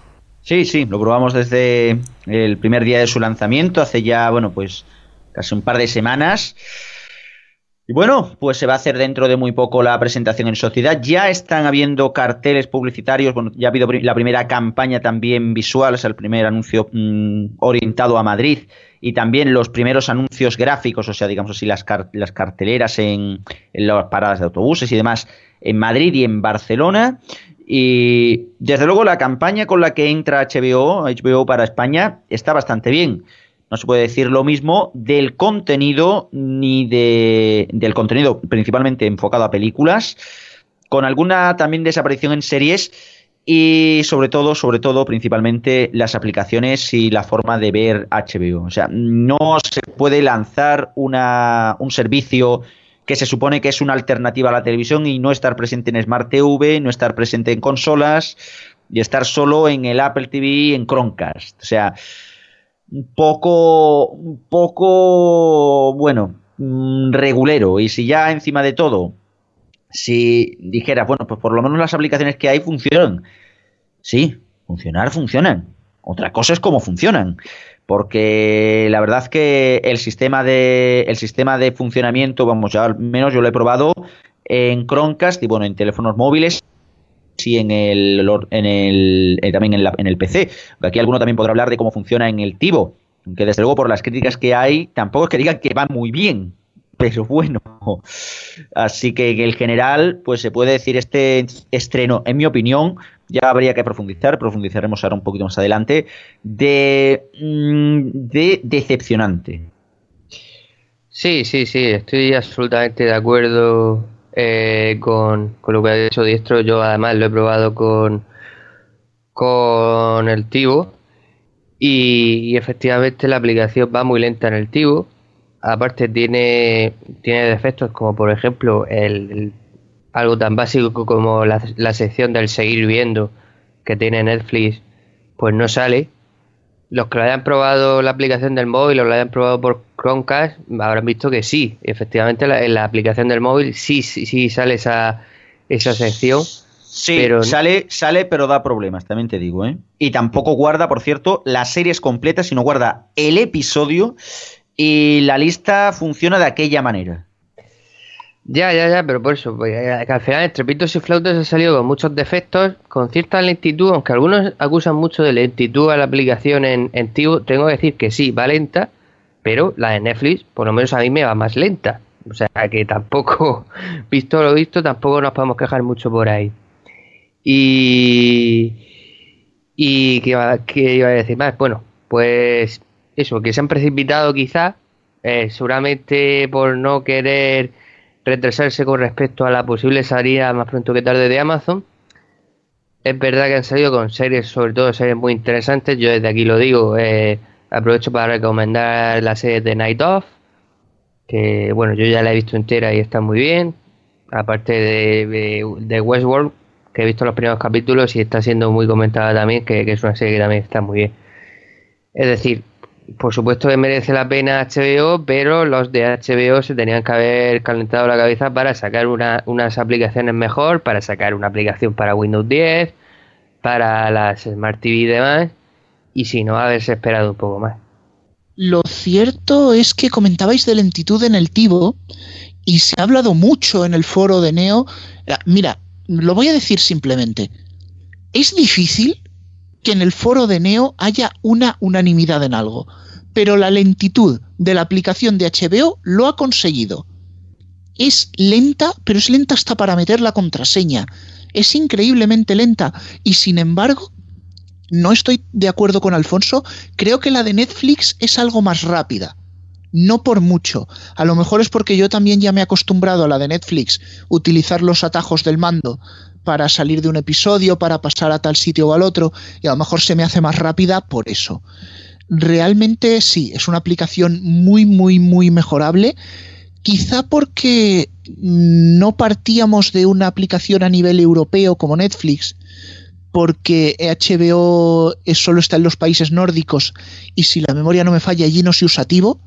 Sí, sí, lo probamos desde el primer día de su lanzamiento, hace ya, bueno, pues casi un par de semanas. Y bueno, pues se va a hacer dentro de muy poco la presentación en sociedad. Ya están habiendo carteles publicitarios, bueno, ya ha habido la primera campaña también visual, es el primer anuncio mm, orientado a Madrid y también los primeros anuncios gráficos, o sea, digamos así, las, las carteleras en las paradas de autobuses y demás en Madrid y en Barcelona. Y desde luego la campaña con la que entra HBO, HBO para España, está bastante bien no se puede decir lo mismo del contenido ni de, del contenido principalmente enfocado a películas, con alguna también desaparición en series y sobre todo, sobre todo, principalmente las aplicaciones y la forma de ver HBO. O sea, no se puede lanzar una, un servicio que se supone que es una alternativa a la televisión y no estar presente en Smart TV, no estar presente en consolas y estar solo en el Apple TV en Chromecast. O sea, un poco, un poco, bueno, mm, regulero. Y si ya encima de todo, si dijera, bueno, pues por lo menos las aplicaciones que hay funcionan. Sí, funcionar funcionan. Otra cosa es cómo funcionan. Porque la verdad que el sistema de, el sistema de funcionamiento, vamos, ya al menos yo lo he probado en Chromecast y bueno, en teléfonos móviles sí en el, en el eh, también en, el PC. Aquí alguno también podrá hablar de cómo funciona en el Tivo, aunque desde luego por las críticas que hay, tampoco es que digan que va muy bien, pero bueno. Así que en el general, pues se puede decir este estreno, en mi opinión, ya habría que profundizar, profundizaremos ahora un poquito más adelante, de, mm, de decepcionante. Sí, sí, sí, estoy absolutamente de acuerdo eh, con, lo que ha dicho Diestro. Yo además lo he probado con, con el Tivo y, efectivamente la aplicación va muy lenta en el Tivo. Aparte tiene, tiene defectos como por ejemplo el, algo tan básico como la, la sección del seguir viendo que tiene Netflix pues no sale los que lo hayan probado la aplicación del móvil o lo hayan probado por Chromecast habrán visto que sí, efectivamente en la aplicación del móvil sí, sí, sí sale esa, esa sección. Sí, pero... sale, sale, pero da problemas, también te digo, ¿eh? Y tampoco guarda, por cierto, las series completas, sino guarda el episodio y la lista funciona de aquella manera. Ya, ya, ya, pero por eso, pues, eh, al final Estrepitos y Flautas ha salido con muchos defectos, con cierta lentitud, aunque algunos acusan mucho de lentitud a la aplicación en, en Tivo, tengo que decir que sí, va lenta, pero la de Netflix, por lo menos a mí me va más lenta. O sea que tampoco, visto lo visto, tampoco nos podemos quejar mucho por ahí. Y. ¿Y qué iba, a decir más? Bueno, pues eso, que se han precipitado quizás, eh, seguramente por no querer retrasarse con respecto a la posible salida más pronto que tarde de Amazon. Es verdad que han salido con series, sobre todo series muy interesantes. Yo desde aquí lo digo, eh, Aprovecho para recomendar la serie de Night Of, que bueno, yo ya la he visto entera y está muy bien. Aparte de, de, Westworld, que he visto los primeros capítulos y está siendo muy comentada también, que, que es una serie que también está muy bien. Es decir, por supuesto que merece la pena HBO, pero los de HBO se tenían que haber calentado la cabeza para sacar unas aplicaciones mejor, para sacar una aplicación para Windows 10, para las Smart TV y demás, y si no, haberse esperado un poco más. Lo cierto es que comentabais de lentitud en el Tivo y se ha hablado mucho en el foro de Neo. Mira, lo voy a decir simplemente. Es difícil que en el foro de Neo haya una unanimidad en algo, pero la lentitud de la aplicación de HBO lo ha conseguido. Es lenta, pero es lenta hasta para meter la contraseña. Es increíblemente lenta y sin embargo, no estoy de acuerdo con Alfonso, creo que la de Netflix es algo más rápida. No por mucho. A lo mejor es porque yo también ya me he acostumbrado a la de Netflix, utilizar los atajos del mando para salir de un episodio, para pasar a tal sitio o al otro, y a lo mejor se me hace más rápida por eso. Realmente sí, es una aplicación muy, muy, muy mejorable. Quizá porque no partíamos de una aplicación a nivel europeo como Netflix, porque HBO solo está en los países nórdicos y si la memoria no me falla allí no se usa activo,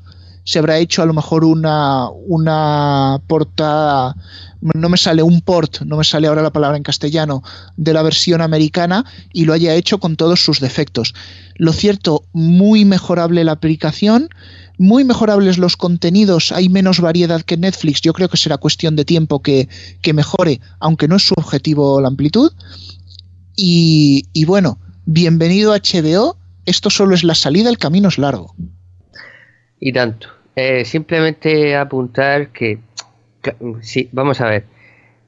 se habrá hecho a lo mejor una, una portada no me sale un port, no me sale ahora la palabra en castellano, de la versión americana y lo haya hecho con todos sus defectos. Lo cierto, muy mejorable la aplicación, muy mejorables los contenidos, hay menos variedad que Netflix, yo creo que será cuestión de tiempo que, mejore, aunque no es su objetivo la amplitud. Y, y bueno, bienvenido a HBO, esto solo es la salida, el camino es largo. Y tanto. Eh, simplemente apuntar que Sí, vamos a ver.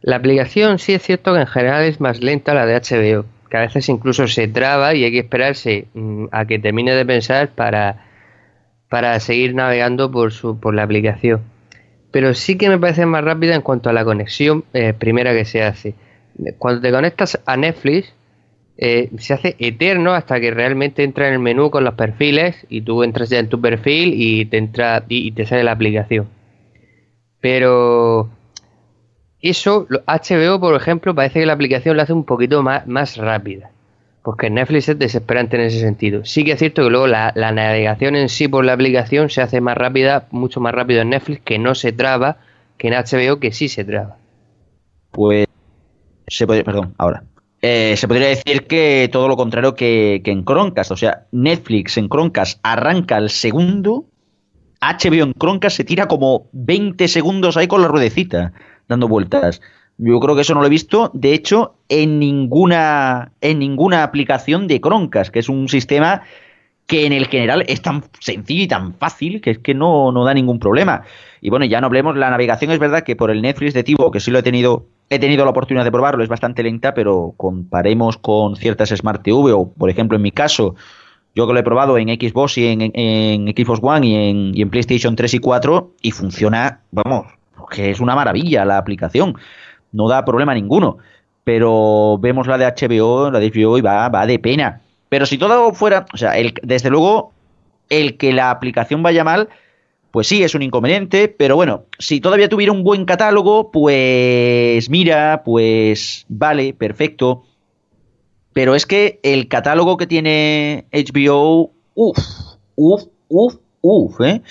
La aplicación sí es cierto que en general es más lenta la de HBO, que a veces incluso se traba y hay que esperarse mm, a que termine de pensar para, para seguir navegando por, su, por la aplicación. Pero sí que me parece más rápida en cuanto a la conexión eh, primera que se hace. Cuando te conectas a Netflix, eh, se hace eterno hasta que realmente entra en el menú con los perfiles y tú entras ya en tu perfil y te entra y te sale la aplicación. Pero eso, HBO, por ejemplo, parece que la aplicación la hace un poquito más, más rápida. Porque Netflix es desesperante en ese sentido. Sí que es cierto que luego la, navegación en sí por la aplicación se hace más rápida, mucho más rápido en Netflix, que no se traba, que en HBO que sí se traba. Pues se puede, perdón, ahora. Eh, se podría decir que todo lo contrario que, en Chromecast. O sea, Netflix en Chromecast arranca el segundo HBO en Chromecast se tira como 20 segundos ahí con la ruedecita, dando vueltas. Yo creo que eso no lo he visto, de hecho, en ninguna, en ninguna aplicación de Chromecast, que es un sistema que en el general es tan sencillo y tan fácil que es que no, no da ningún problema. Y bueno, ya no hablemos, la navegación es verdad que por el Netflix de Tivo, que sí lo he tenido, he tenido la oportunidad de probarlo, es bastante lenta, pero comparemos con ciertas Smart TV o, por ejemplo, en mi caso, yo que lo he probado en Xbox y en, Xbox One y en, y en, PlayStation 3 y 4 y funciona, vamos, que es una maravilla la aplicación. No da problema ninguno. Pero vemos la de HBO, la de HBO y va, va de pena. Pero si todo fuera, o sea, el, desde luego, el que la aplicación vaya mal, pues sí, es un inconveniente, pero bueno, si todavía tuviera un buen catálogo, pues mira, pues vale, perfecto. Pero es que el catálogo que tiene HBO, uff, uff, uff, uff, ¿eh?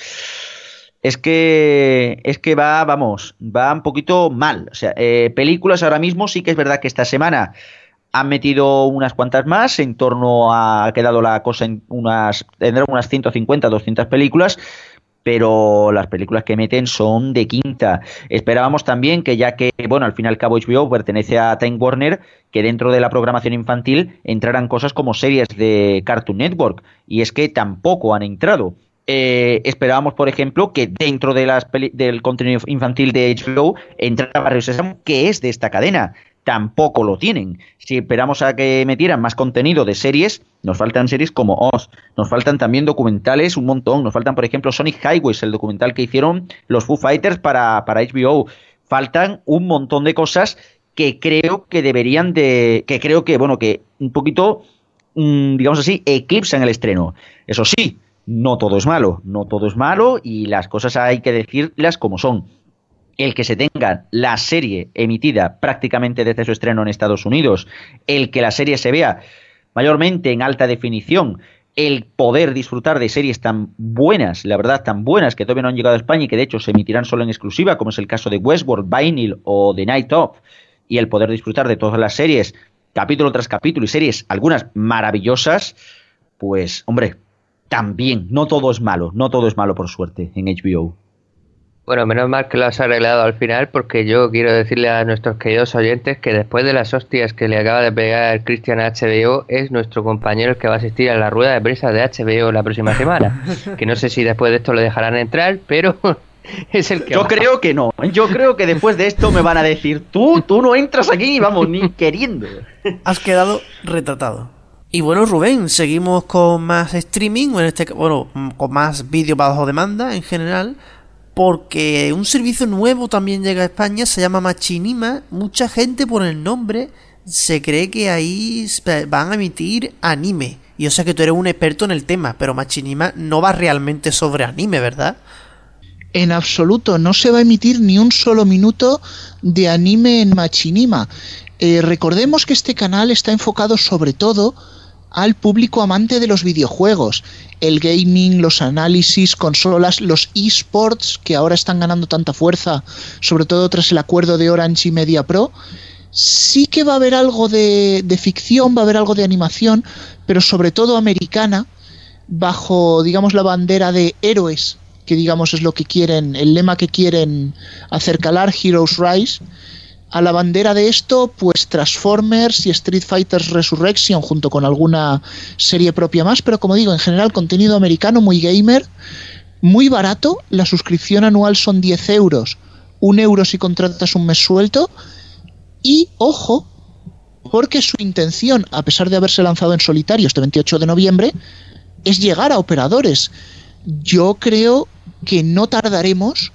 Es que, es que va, vamos, va un poquito mal. O sea, eh, películas ahora mismo sí que es verdad que esta semana han metido unas cuantas más, en torno a, ha quedado la cosa en unas, tendrán unas 150, 200 películas, pero las películas que meten son de quinta. Esperábamos también que ya que, bueno, al fin y al cabo HBO pertenece a Time Warner, que dentro de la programación infantil entraran cosas como series de Cartoon Network, y es que tampoco han entrado. Eh, esperábamos, por ejemplo, que dentro del contenido infantil de HBO entrara Barrio Sésamo, que es de esta cadena tampoco lo tienen. Si esperamos a que metieran más contenido de series, nos faltan series como Oz, nos faltan también documentales un montón, nos faltan por ejemplo Sonic Highways, el documental que hicieron los Foo Fighters para, para HBO, faltan un montón de cosas que creo que deberían de, que creo que, bueno, que un poquito, mm, digamos así, eclipsan el estreno. Eso sí, no todo es malo, no todo es malo y las cosas hay que decirlas como son. El que se tenga la serie emitida prácticamente desde su estreno en Estados Unidos, el que la serie se vea mayormente en alta definición, el poder disfrutar de series tan buenas, la verdad, tan buenas que todavía no han llegado a España y que de hecho se emitirán solo en exclusiva, como es el caso de Westworld, Vinyl o The Night Of, y el poder disfrutar de todas las series, capítulo tras capítulo y series, algunas maravillosas, pues, hombre, también, no todo es malo, no todo es malo por suerte en HBO. Bueno, menos mal que lo has arreglado al final porque yo quiero decirle a nuestros queridos oyentes que después de las hostias que le acaba de pegar Christian a HBO es nuestro compañero el que va a asistir a la rueda de prensa de HBO la próxima semana. que no sé si después de esto le dejarán entrar, pero es el que... Yo creo que no, yo creo que después de esto me van a decir, tú, tú no entras aquí, vamos, ni queriendo. Has quedado retratado. Y bueno, Rubén, seguimos con más streaming, en este, bueno, con más vídeo bajo demanda en general porque un servicio nuevo también llega a España, se llama Machinima. Mucha gente por el nombre se cree que ahí van a emitir anime. Yo sé que tú eres un experto en el tema, pero Machinima no va realmente sobre anime, ¿verdad? En absoluto, no se va a emitir ni un solo minuto de anime en Machinima. Eh, recordemos que este canal está enfocado sobre todo al público amante de los videojuegos, el gaming, los análisis, consolas, los esports que ahora están ganando tanta fuerza, sobre todo tras el acuerdo de Orange y Media Pro. Sí que va a haber algo de, ficción, va a haber algo de animación, pero sobre todo americana, bajo, digamos, la bandera de héroes, que digamos es lo que quieren, el lema que quieren hacer calar, Heroes Rise a la bandera de esto, pues Transformers y Street Fighter Resurrection junto con alguna serie propia más, pero como digo, en general contenido americano muy gamer, muy barato, la suscripción anual son 10 euros, un euro si contratas un mes suelto, y ojo, porque su intención, a pesar de haberse lanzado en solitario este 28 de noviembre, es llegar a operadores. Yo creo que no tardaremos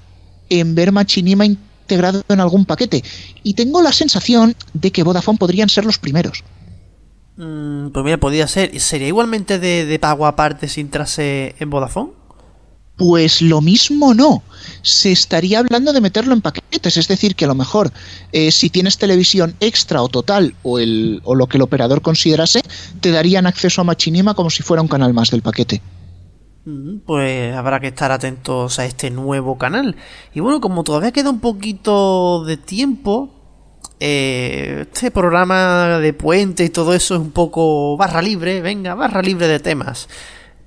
en ver Machinima integrado en algún paquete. Y tengo la sensación de que Vodafone podrían ser los primeros. Mm, pues mira, podría ser. ¿Sería igualmente de, pago aparte sin trase en Vodafone? Pues lo mismo no. Se estaría hablando de meterlo en paquetes. Es decir, que a lo mejor eh, si tienes televisión extra o total o, el, o lo que el operador considerase, te darían acceso a Machinima como si fuera un canal más del paquete. Pues habrá que estar atentos a este nuevo canal. Y bueno, como todavía queda un poquito de tiempo, eh, este programa de puente y todo eso es un poco barra libre. Venga, barra libre de temas.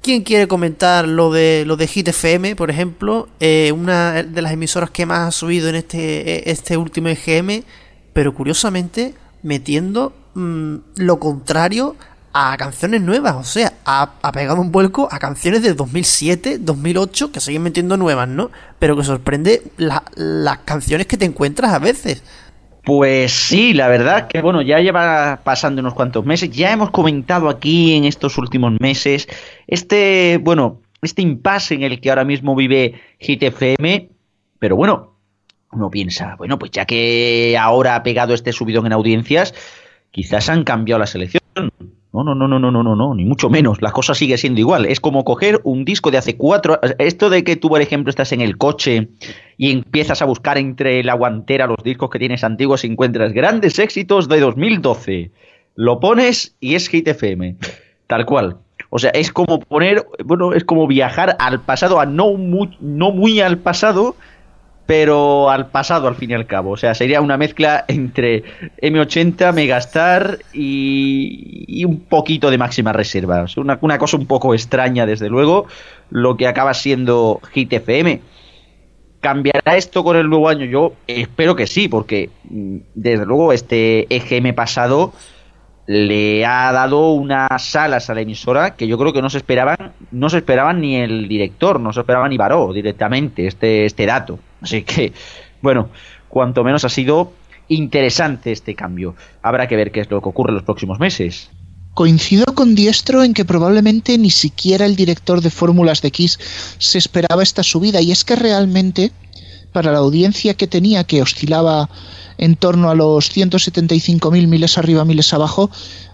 ¿Quién quiere comentar lo de lo de Hit FM, por ejemplo? Eh, una de las emisoras que más ha subido en este, este último EGM, pero curiosamente metiendo mm, lo contrario a canciones nuevas, o sea, ha, pegado un vuelco a canciones de 2007, 2008, que siguen metiendo nuevas, ¿no? Pero que sorprende las canciones que te encuentras a veces. Pues sí, la verdad que bueno, ya lleva pasando unos cuantos meses, ya hemos comentado aquí en estos últimos meses este, bueno, este impasse en el que ahora mismo vive Hit FM, pero bueno, uno piensa, bueno, pues ya que ahora ha pegado este subidón en audiencias, quizás han cambiado la selección. No, no, no, no, no, no, no, no, ni mucho menos. La cosa sigue siendo igual. Es como coger un disco de hace cuatro. Esto de que tú, por ejemplo, estás en el coche y empiezas a buscar entre la guantera los discos que tienes antiguos y encuentras grandes éxitos de 2012. Lo pones y es Hit FM. Tal cual. O sea, es como poner, bueno, es como viajar al pasado, a no no muy al pasado, pero al pasado al fin y al cabo. O sea, sería una mezcla entre M80, Megastar y, un poquito de máxima reserva. una, una, cosa un poco extraña, desde luego, lo que acaba siendo Hit FM. ¿Cambiará esto con el nuevo año? Yo espero que sí, porque mm, desde luego este EGM pasado le ha dado unas alas a la emisora que yo creo que no se esperaban, no se esperaban ni el director, no se esperaban ni Baró directamente este, este dato. Así que, bueno, cuanto menos ha sido interesante este cambio. Habrá que ver qué es lo que ocurre en los próximos meses. Coincido con Diestro en que probablemente ni siquiera el director de Fórmulas de X se esperaba esta subida y es que realmente para la audiencia que tenía que oscilaba en torno a los 175.000 miles arriba, miles abajo,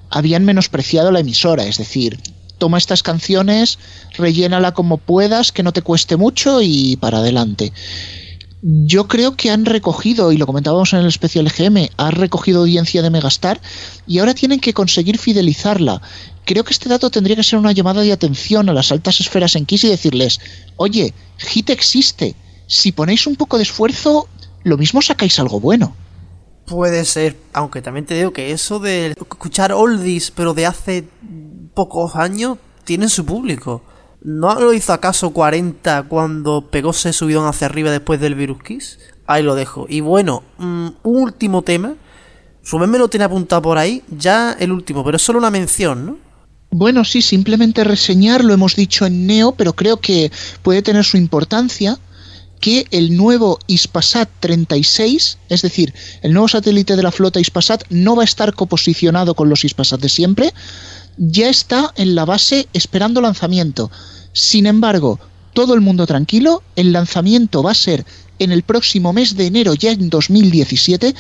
habían menospreciado la emisora, es decir, toma estas canciones, rellénala como puedas, que no te cueste mucho y para adelante. Yo creo que han recogido, y lo comentábamos en el especial EGM, han recogido audiencia de Megastar y ahora tienen que conseguir fidelizarla. Creo que este dato tendría que ser una llamada de atención a las altas esferas en Kiss y decirles, oye, Hit existe, si ponéis un poco de esfuerzo, lo mismo sacáis algo bueno. Puede ser, aunque también te digo que eso de escuchar oldies, pero de hace pocos años, tiene su público. ¿No lo hizo acaso 40 cuando pegóse subidón hacia arriba después del Virus Kiss? Ahí lo dejo. Y bueno, mm, un último tema. Rubén me lo tiene apuntado por ahí, ya el último, pero es solo una mención, ¿no? Bueno, sí, simplemente reseñar, lo hemos dicho en Neo, pero creo que puede tener su importancia que el nuevo Ispasat 36, es decir, el nuevo satélite de la flota Ispasat no va a estar coposicionado con los Ispasat de siempre, ya está en la base esperando lanzamiento. Sin embargo, todo el mundo tranquilo, el lanzamiento va a ser en el próximo mes de enero, ya en 2017,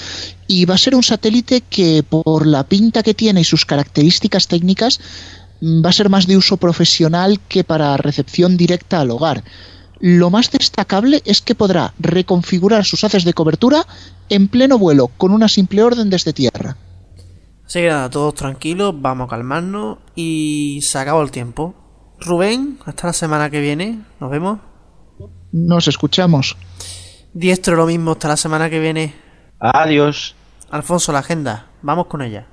y va a ser un satélite que por la pinta que tiene y sus características técnicas va a ser más de uso profesional que para recepción directa al hogar. Lo más destacable es que podrá reconfigurar sus haces de cobertura en pleno vuelo con una simple orden desde tierra. Así que nada, todos tranquilos, vamos a calmarnos y se acabó el tiempo. Rubén, hasta la semana que viene, nos vemos. Nos escuchamos. Diestro lo mismo, hasta la semana que viene. Adiós. Alfonso, la agenda, vamos con ella.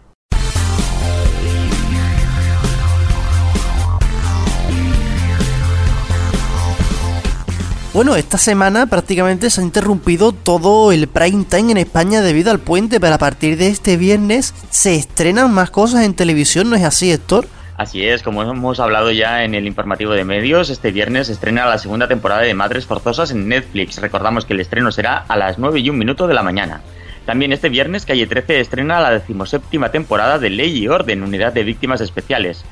Bueno, esta semana prácticamente se ha interrumpido todo el prime time en España debido al puente, pero a partir de este viernes se estrenan más cosas en televisión, ¿no es así, Héctor? Así es, como hemos hablado ya en el informativo de medios, este viernes se estrena la segunda temporada de Madres Forzosas en Netflix. Recordamos que el estreno será a las 9 y un minuto de la mañana. También este viernes Calle 13 estrena la decimoséptima temporada de Ley y Orden, Unidad de Víctimas Especiales.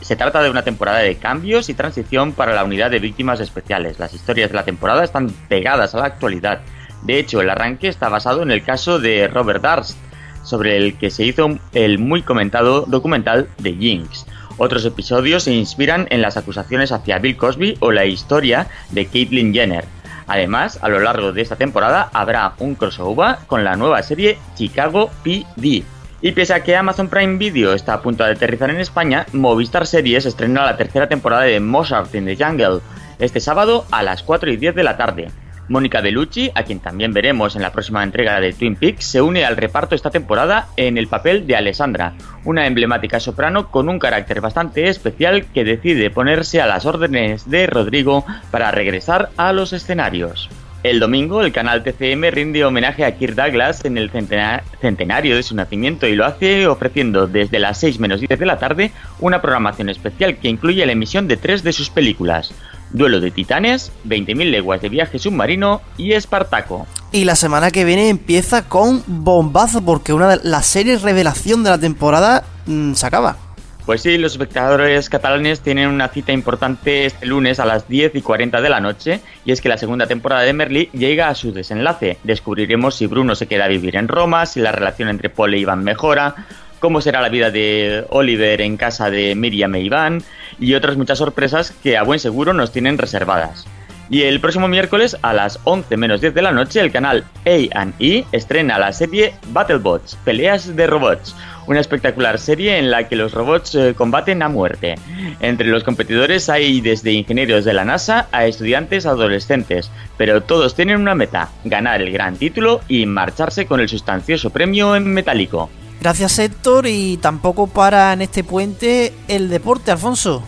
Se, trata de una temporada de cambios y transición para la unidad de víctimas especiales. Las historias de la temporada están pegadas a la actualidad. De hecho, el arranque está basado en el caso de Robert Darst, sobre el que se hizo el muy comentado documental de Jinx. Otros episodios se inspiran en las acusaciones hacia Bill Cosby o la historia de Caitlyn Jenner. Además, a lo largo de esta temporada habrá un crossover con la nueva serie Chicago PD, y pese a que Amazon Prime Video está a punto de aterrizar en España, Movistar Series estrena la tercera temporada de Mozart in the Jungle este sábado a las 4 y 10 de la tarde. Mónica Bellucci, a quien también veremos en la próxima entrega de Twin Peaks, se une al reparto esta temporada en el papel de Alessandra, una emblemática soprano con un carácter bastante especial que decide ponerse a las órdenes de Rodrigo para regresar a los escenarios. El domingo, el canal TCM rinde homenaje a Kirk Douglas en el centenario de su nacimiento y lo hace ofreciendo desde las 6 menos 10 de la tarde una programación especial que incluye la emisión de tres de sus películas: Duelo de Titanes, 20.000 leguas de viaje submarino y Espartaco. Y la semana que viene empieza con bombazo porque una de las series revelación de la temporada mm, se acaba. Pues sí, los espectadores catalanes tienen una cita importante este lunes a las 10 y 40 de la noche, y es que la segunda temporada de Merly llega a su desenlace. Descubriremos si Bruno se queda a vivir en Roma, si la relación entre Paul e Iván mejora, cómo será la vida de Oliver en casa de Miriam e Iván, y otras muchas sorpresas que a buen seguro nos tienen reservadas. Y el próximo miércoles a las 11 menos 10 de la noche el canal A&E estrena la serie Battlebots, Peleas de Robots, una espectacular serie en la que los robots eh, combaten a muerte. Entre los competidores hay desde ingenieros de la NASA a estudiantes adolescentes, pero todos tienen una meta, ganar el gran título y marcharse con el sustancioso premio en metálico. Gracias Héctor y tampoco para en este puente el deporte, Alfonso.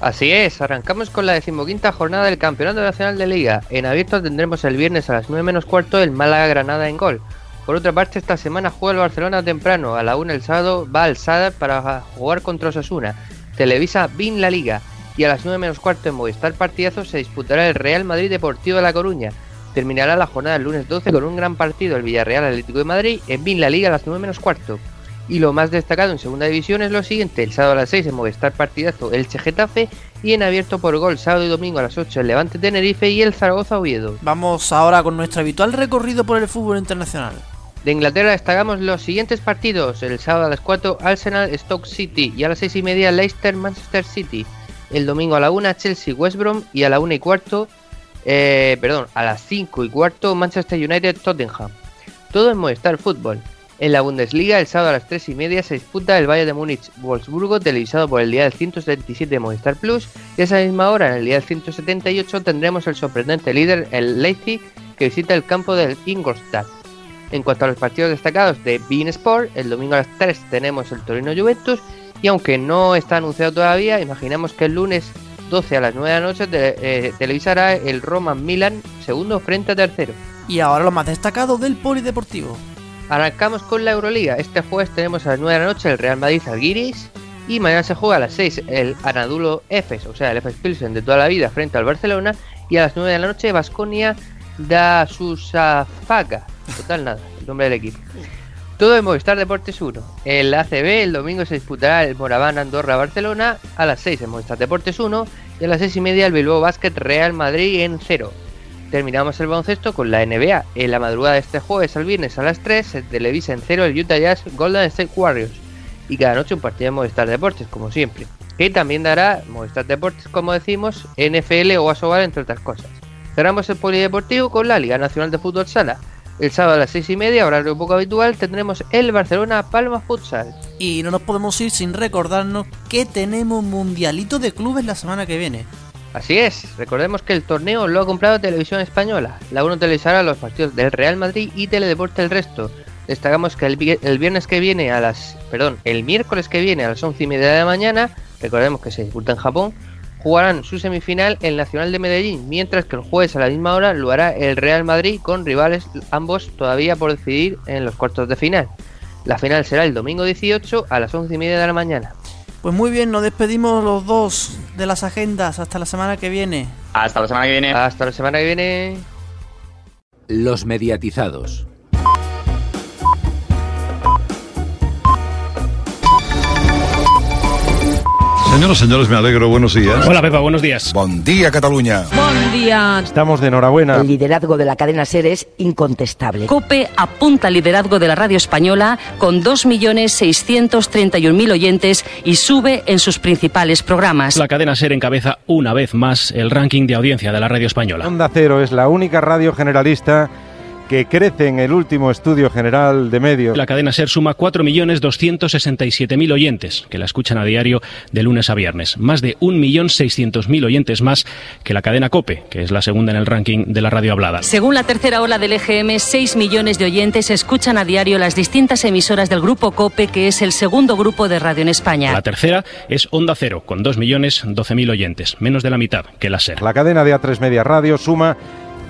Así es, arrancamos con la decimoquinta jornada del Campeonato Nacional de Liga. En abierto tendremos el viernes a las 9 menos cuarto el Málaga Granada en gol. Por otra parte, esta semana juega el Barcelona temprano. A la 1 el sábado va al Sadar para jugar contra Osasuna. Televisa Bin la Liga. Y a las 9 menos cuarto en Movistar Partidazo se disputará el Real Madrid Deportivo de La Coruña. Terminará la jornada el lunes 12 con un gran partido el Villarreal Atlético de Madrid en Bin la Liga a las 9 menos cuarto. Y lo más destacado en segunda división es lo siguiente, el sábado a las 6 en Movistar Partidazo el Getafe y en abierto por gol sábado y domingo a las 8 el Levante Tenerife y el Zaragoza Oviedo. Vamos ahora con nuestro habitual recorrido por el fútbol internacional. De Inglaterra destacamos los siguientes partidos. El sábado a las 4 Arsenal Stoke City y a las 6 y media Leicester Manchester City. El domingo a la 1 Chelsea West Brom y a la 1 y cuarto, eh, perdón, a las 5 y cuarto Manchester United Tottenham. Todo en Movistar Fútbol. En la Bundesliga, el sábado a las 3 y media se disputa el Valle de Múnich Wolfsburgo, televisado por el día del 177 de Movistar Plus. Y a esa misma hora, en el día del 178, tendremos el sorprendente líder, el Leipzig, que visita el campo del Ingolstadt. En cuanto a los partidos destacados de Bein Sport, el domingo a las 3 tenemos el Torino Juventus. Y aunque no está anunciado todavía, imaginamos que el lunes 12 a las 9 de la noche eh, televisará el Roma Milan, segundo frente a tercero. Y ahora lo más destacado del Polideportivo. Arrancamos con la Euroliga. Este jueves tenemos a las 9 de la noche el Real Madrid Alguiris. Y mañana se juega a las 6 el Anadulo Efes, o sea, el Efes Pilsen de toda la vida frente al Barcelona. Y a las 9 de la noche Vasconia da Susafaga. Total nada, el nombre del equipo. Todo en Movistar Deportes 1. El ACB el domingo se disputará el Moraván Andorra Barcelona a las 6 en Movistar Deportes 1 y a las 6 y media el Bilbao Basket Real Madrid en 0 terminamos el baloncesto con la NBA. En la madrugada de este jueves al viernes a las 3 se televisa en cero el Utah Jazz Golden State Warriors. Y cada noche un partido de Movistar Deportes, como siempre. Que también dará Movistar Deportes, como decimos, NFL o Asobal, entre otras cosas. Cerramos el polideportivo con la Liga Nacional de Fútbol Sala. El sábado a las 6 y media, horario poco habitual, tendremos el Barcelona Palma Futsal. Y no nos podemos ir sin recordarnos que tenemos Mundialito de Clubes la semana que viene. Así es, recordemos que el torneo lo ha comprado Televisión Española. La 1 televisará los partidos del Real Madrid y Teledeporte el resto. Destacamos que el, viernes que viene a las. Perdón, el miércoles que viene a las 11 y media de la mañana, recordemos que se disputa en Japón, jugarán su semifinal el Nacional de Medellín, mientras que el jueves a la misma hora lo hará el Real Madrid con rivales ambos todavía por decidir en los cuartos de final. La final será el domingo 18 a las 11 y media de la mañana. Pues muy bien, nos despedimos los dos de las agendas. Hasta la semana que viene. Hasta la semana que viene. Hasta la semana que viene. Los mediatizados. Señoras, señores, me alegro. Buenos días. Hola, Pepa, buenos días. Buen día, Cataluña. Buen día. Estamos de enhorabuena. El liderazgo de la cadena SER es incontestable. COPE apunta al liderazgo de la radio española con 2.631.000 oyentes y sube en sus principales programas. La cadena SER encabeza una vez más el ranking de audiencia de la radio española. Onda Cero es la única radio generalista que crece en el último estudio general de medios. La cadena SER suma 4.267.000 oyentes que la escuchan a diario de lunes a viernes. Más de 1.600.000 oyentes más que la cadena COPE, que es la segunda en el ranking de la radio hablada. Según la tercera ola del EGM, 6 millones de oyentes escuchan a diario las distintas emisoras del grupo COPE, que es el segundo grupo de radio en España. La tercera es Onda Cero, con 2.012.000 oyentes, menos de la mitad que la SER. La cadena de A3 Media Radio suma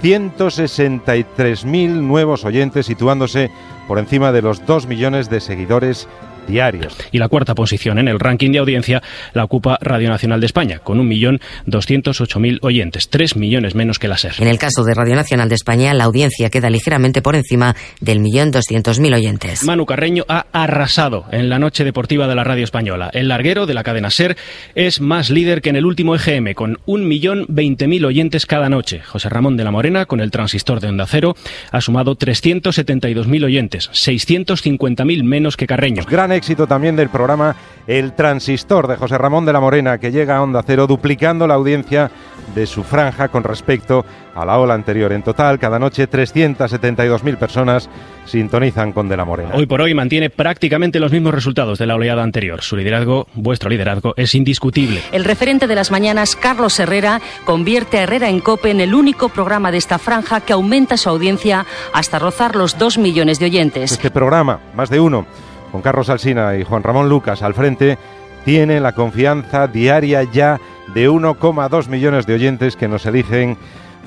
163.000 nuevos oyentes, situándose por encima de los 2 millones de seguidores diarios. Y la cuarta posición en el ranking de audiencia la ocupa Radio Nacional de España, con 1.208.000 oyentes, 3 millones menos que la SER. En el caso de Radio Nacional de España, la audiencia queda ligeramente por encima del millón doscientos mil oyentes. Manu Carreño ha arrasado en la noche deportiva de la radio española. El larguero de la cadena SER es más líder que en el último EGM, con 1.020.000 oyentes cada noche. José Ramón de la Morena, con el transistor de Onda Cero, ha sumado 372.000 oyentes, 650.000 menos que Carreño. Gran éxito también del programa El Transistor de José Ramón de la Morena, que llega a Onda Cero duplicando la audiencia de su franja con respecto a la ola anterior. En total, cada noche 372.000 personas sintonizan con De la Morena. Hoy por hoy mantiene prácticamente los mismos resultados de la oleada anterior. Su liderazgo, vuestro liderazgo, es indiscutible. El referente de las mañanas, Carlos Herrera, convierte a Herrera en COPE en el único programa de esta franja que aumenta su audiencia hasta rozar los 2 millones de oyentes. Este programa, más de uno, con Carlos Alsina y Juan Ramón Lucas al frente, tiene la confianza diaria ya de 1,2 millones de oyentes que nos eligen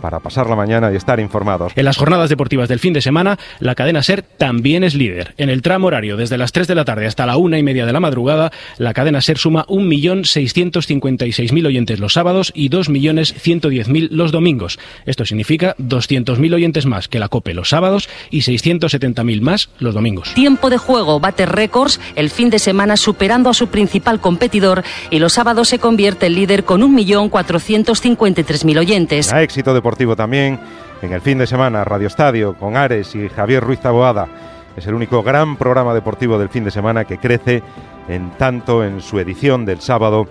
para pasar la mañana y estar informados. En las jornadas deportivas del fin de semana, la cadena SER también es líder. En el tramo horario, desde las 3 de la tarde hasta la una y media de la madrugada, la cadena SER suma 1.656.000 oyentes los sábados y 2.110.000 los domingos. Esto significa 200.000 oyentes más que la COPE los sábados y 670.000 más los domingos. Tiempo de juego bate récords el fin de semana superando a su principal competidor y los sábados se convierte en líder con 1.453.000 oyentes. A éxito deportivo también en el fin de semana Radio Estadio con Ares y Javier Ruiz Taboada Es el único gran programa deportivo del fin de semana que crece en tanto en su edición del sábado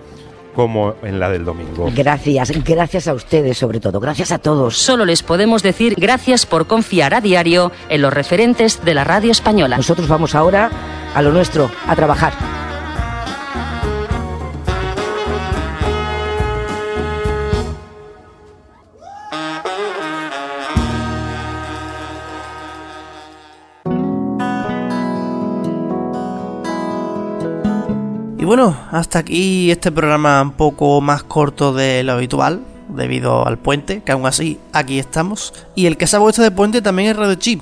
como en la del domingo. Gracias, gracias a ustedes sobre todo, gracias a todos. Solo les podemos decir gracias por confiar a diario en los referentes de la radio española. Nosotros vamos ahora a lo nuestro, a trabajar. Bueno, hasta aquí este programa un poco más corto de lo habitual, debido al puente, que aún así aquí estamos. Y el que se ha puesto de puente también es Radio Chip.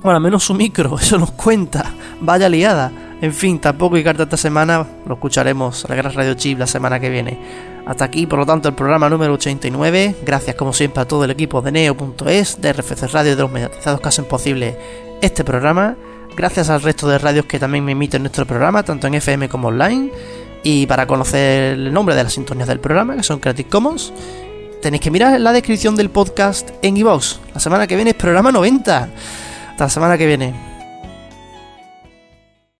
Bueno, al menos su micro, eso nos cuenta. Vaya liada. En fin, tampoco hay carta esta semana, lo escucharemos la gran Radio Chip la semana que viene. Hasta aquí, por lo tanto, el programa número 89. Gracias, como siempre, a todo el equipo de Neo.es, de RFC Radio y de los mediatizados que hacen posible este programa. Gracias al resto de radios que también me emiten nuestro programa, tanto en FM como online. Y para conocer el nombre de las sintonías del programa, que son Creative Commons, tenéis que mirar la descripción del podcast en iVoox. La semana que viene es programa 90. Hasta la semana que viene.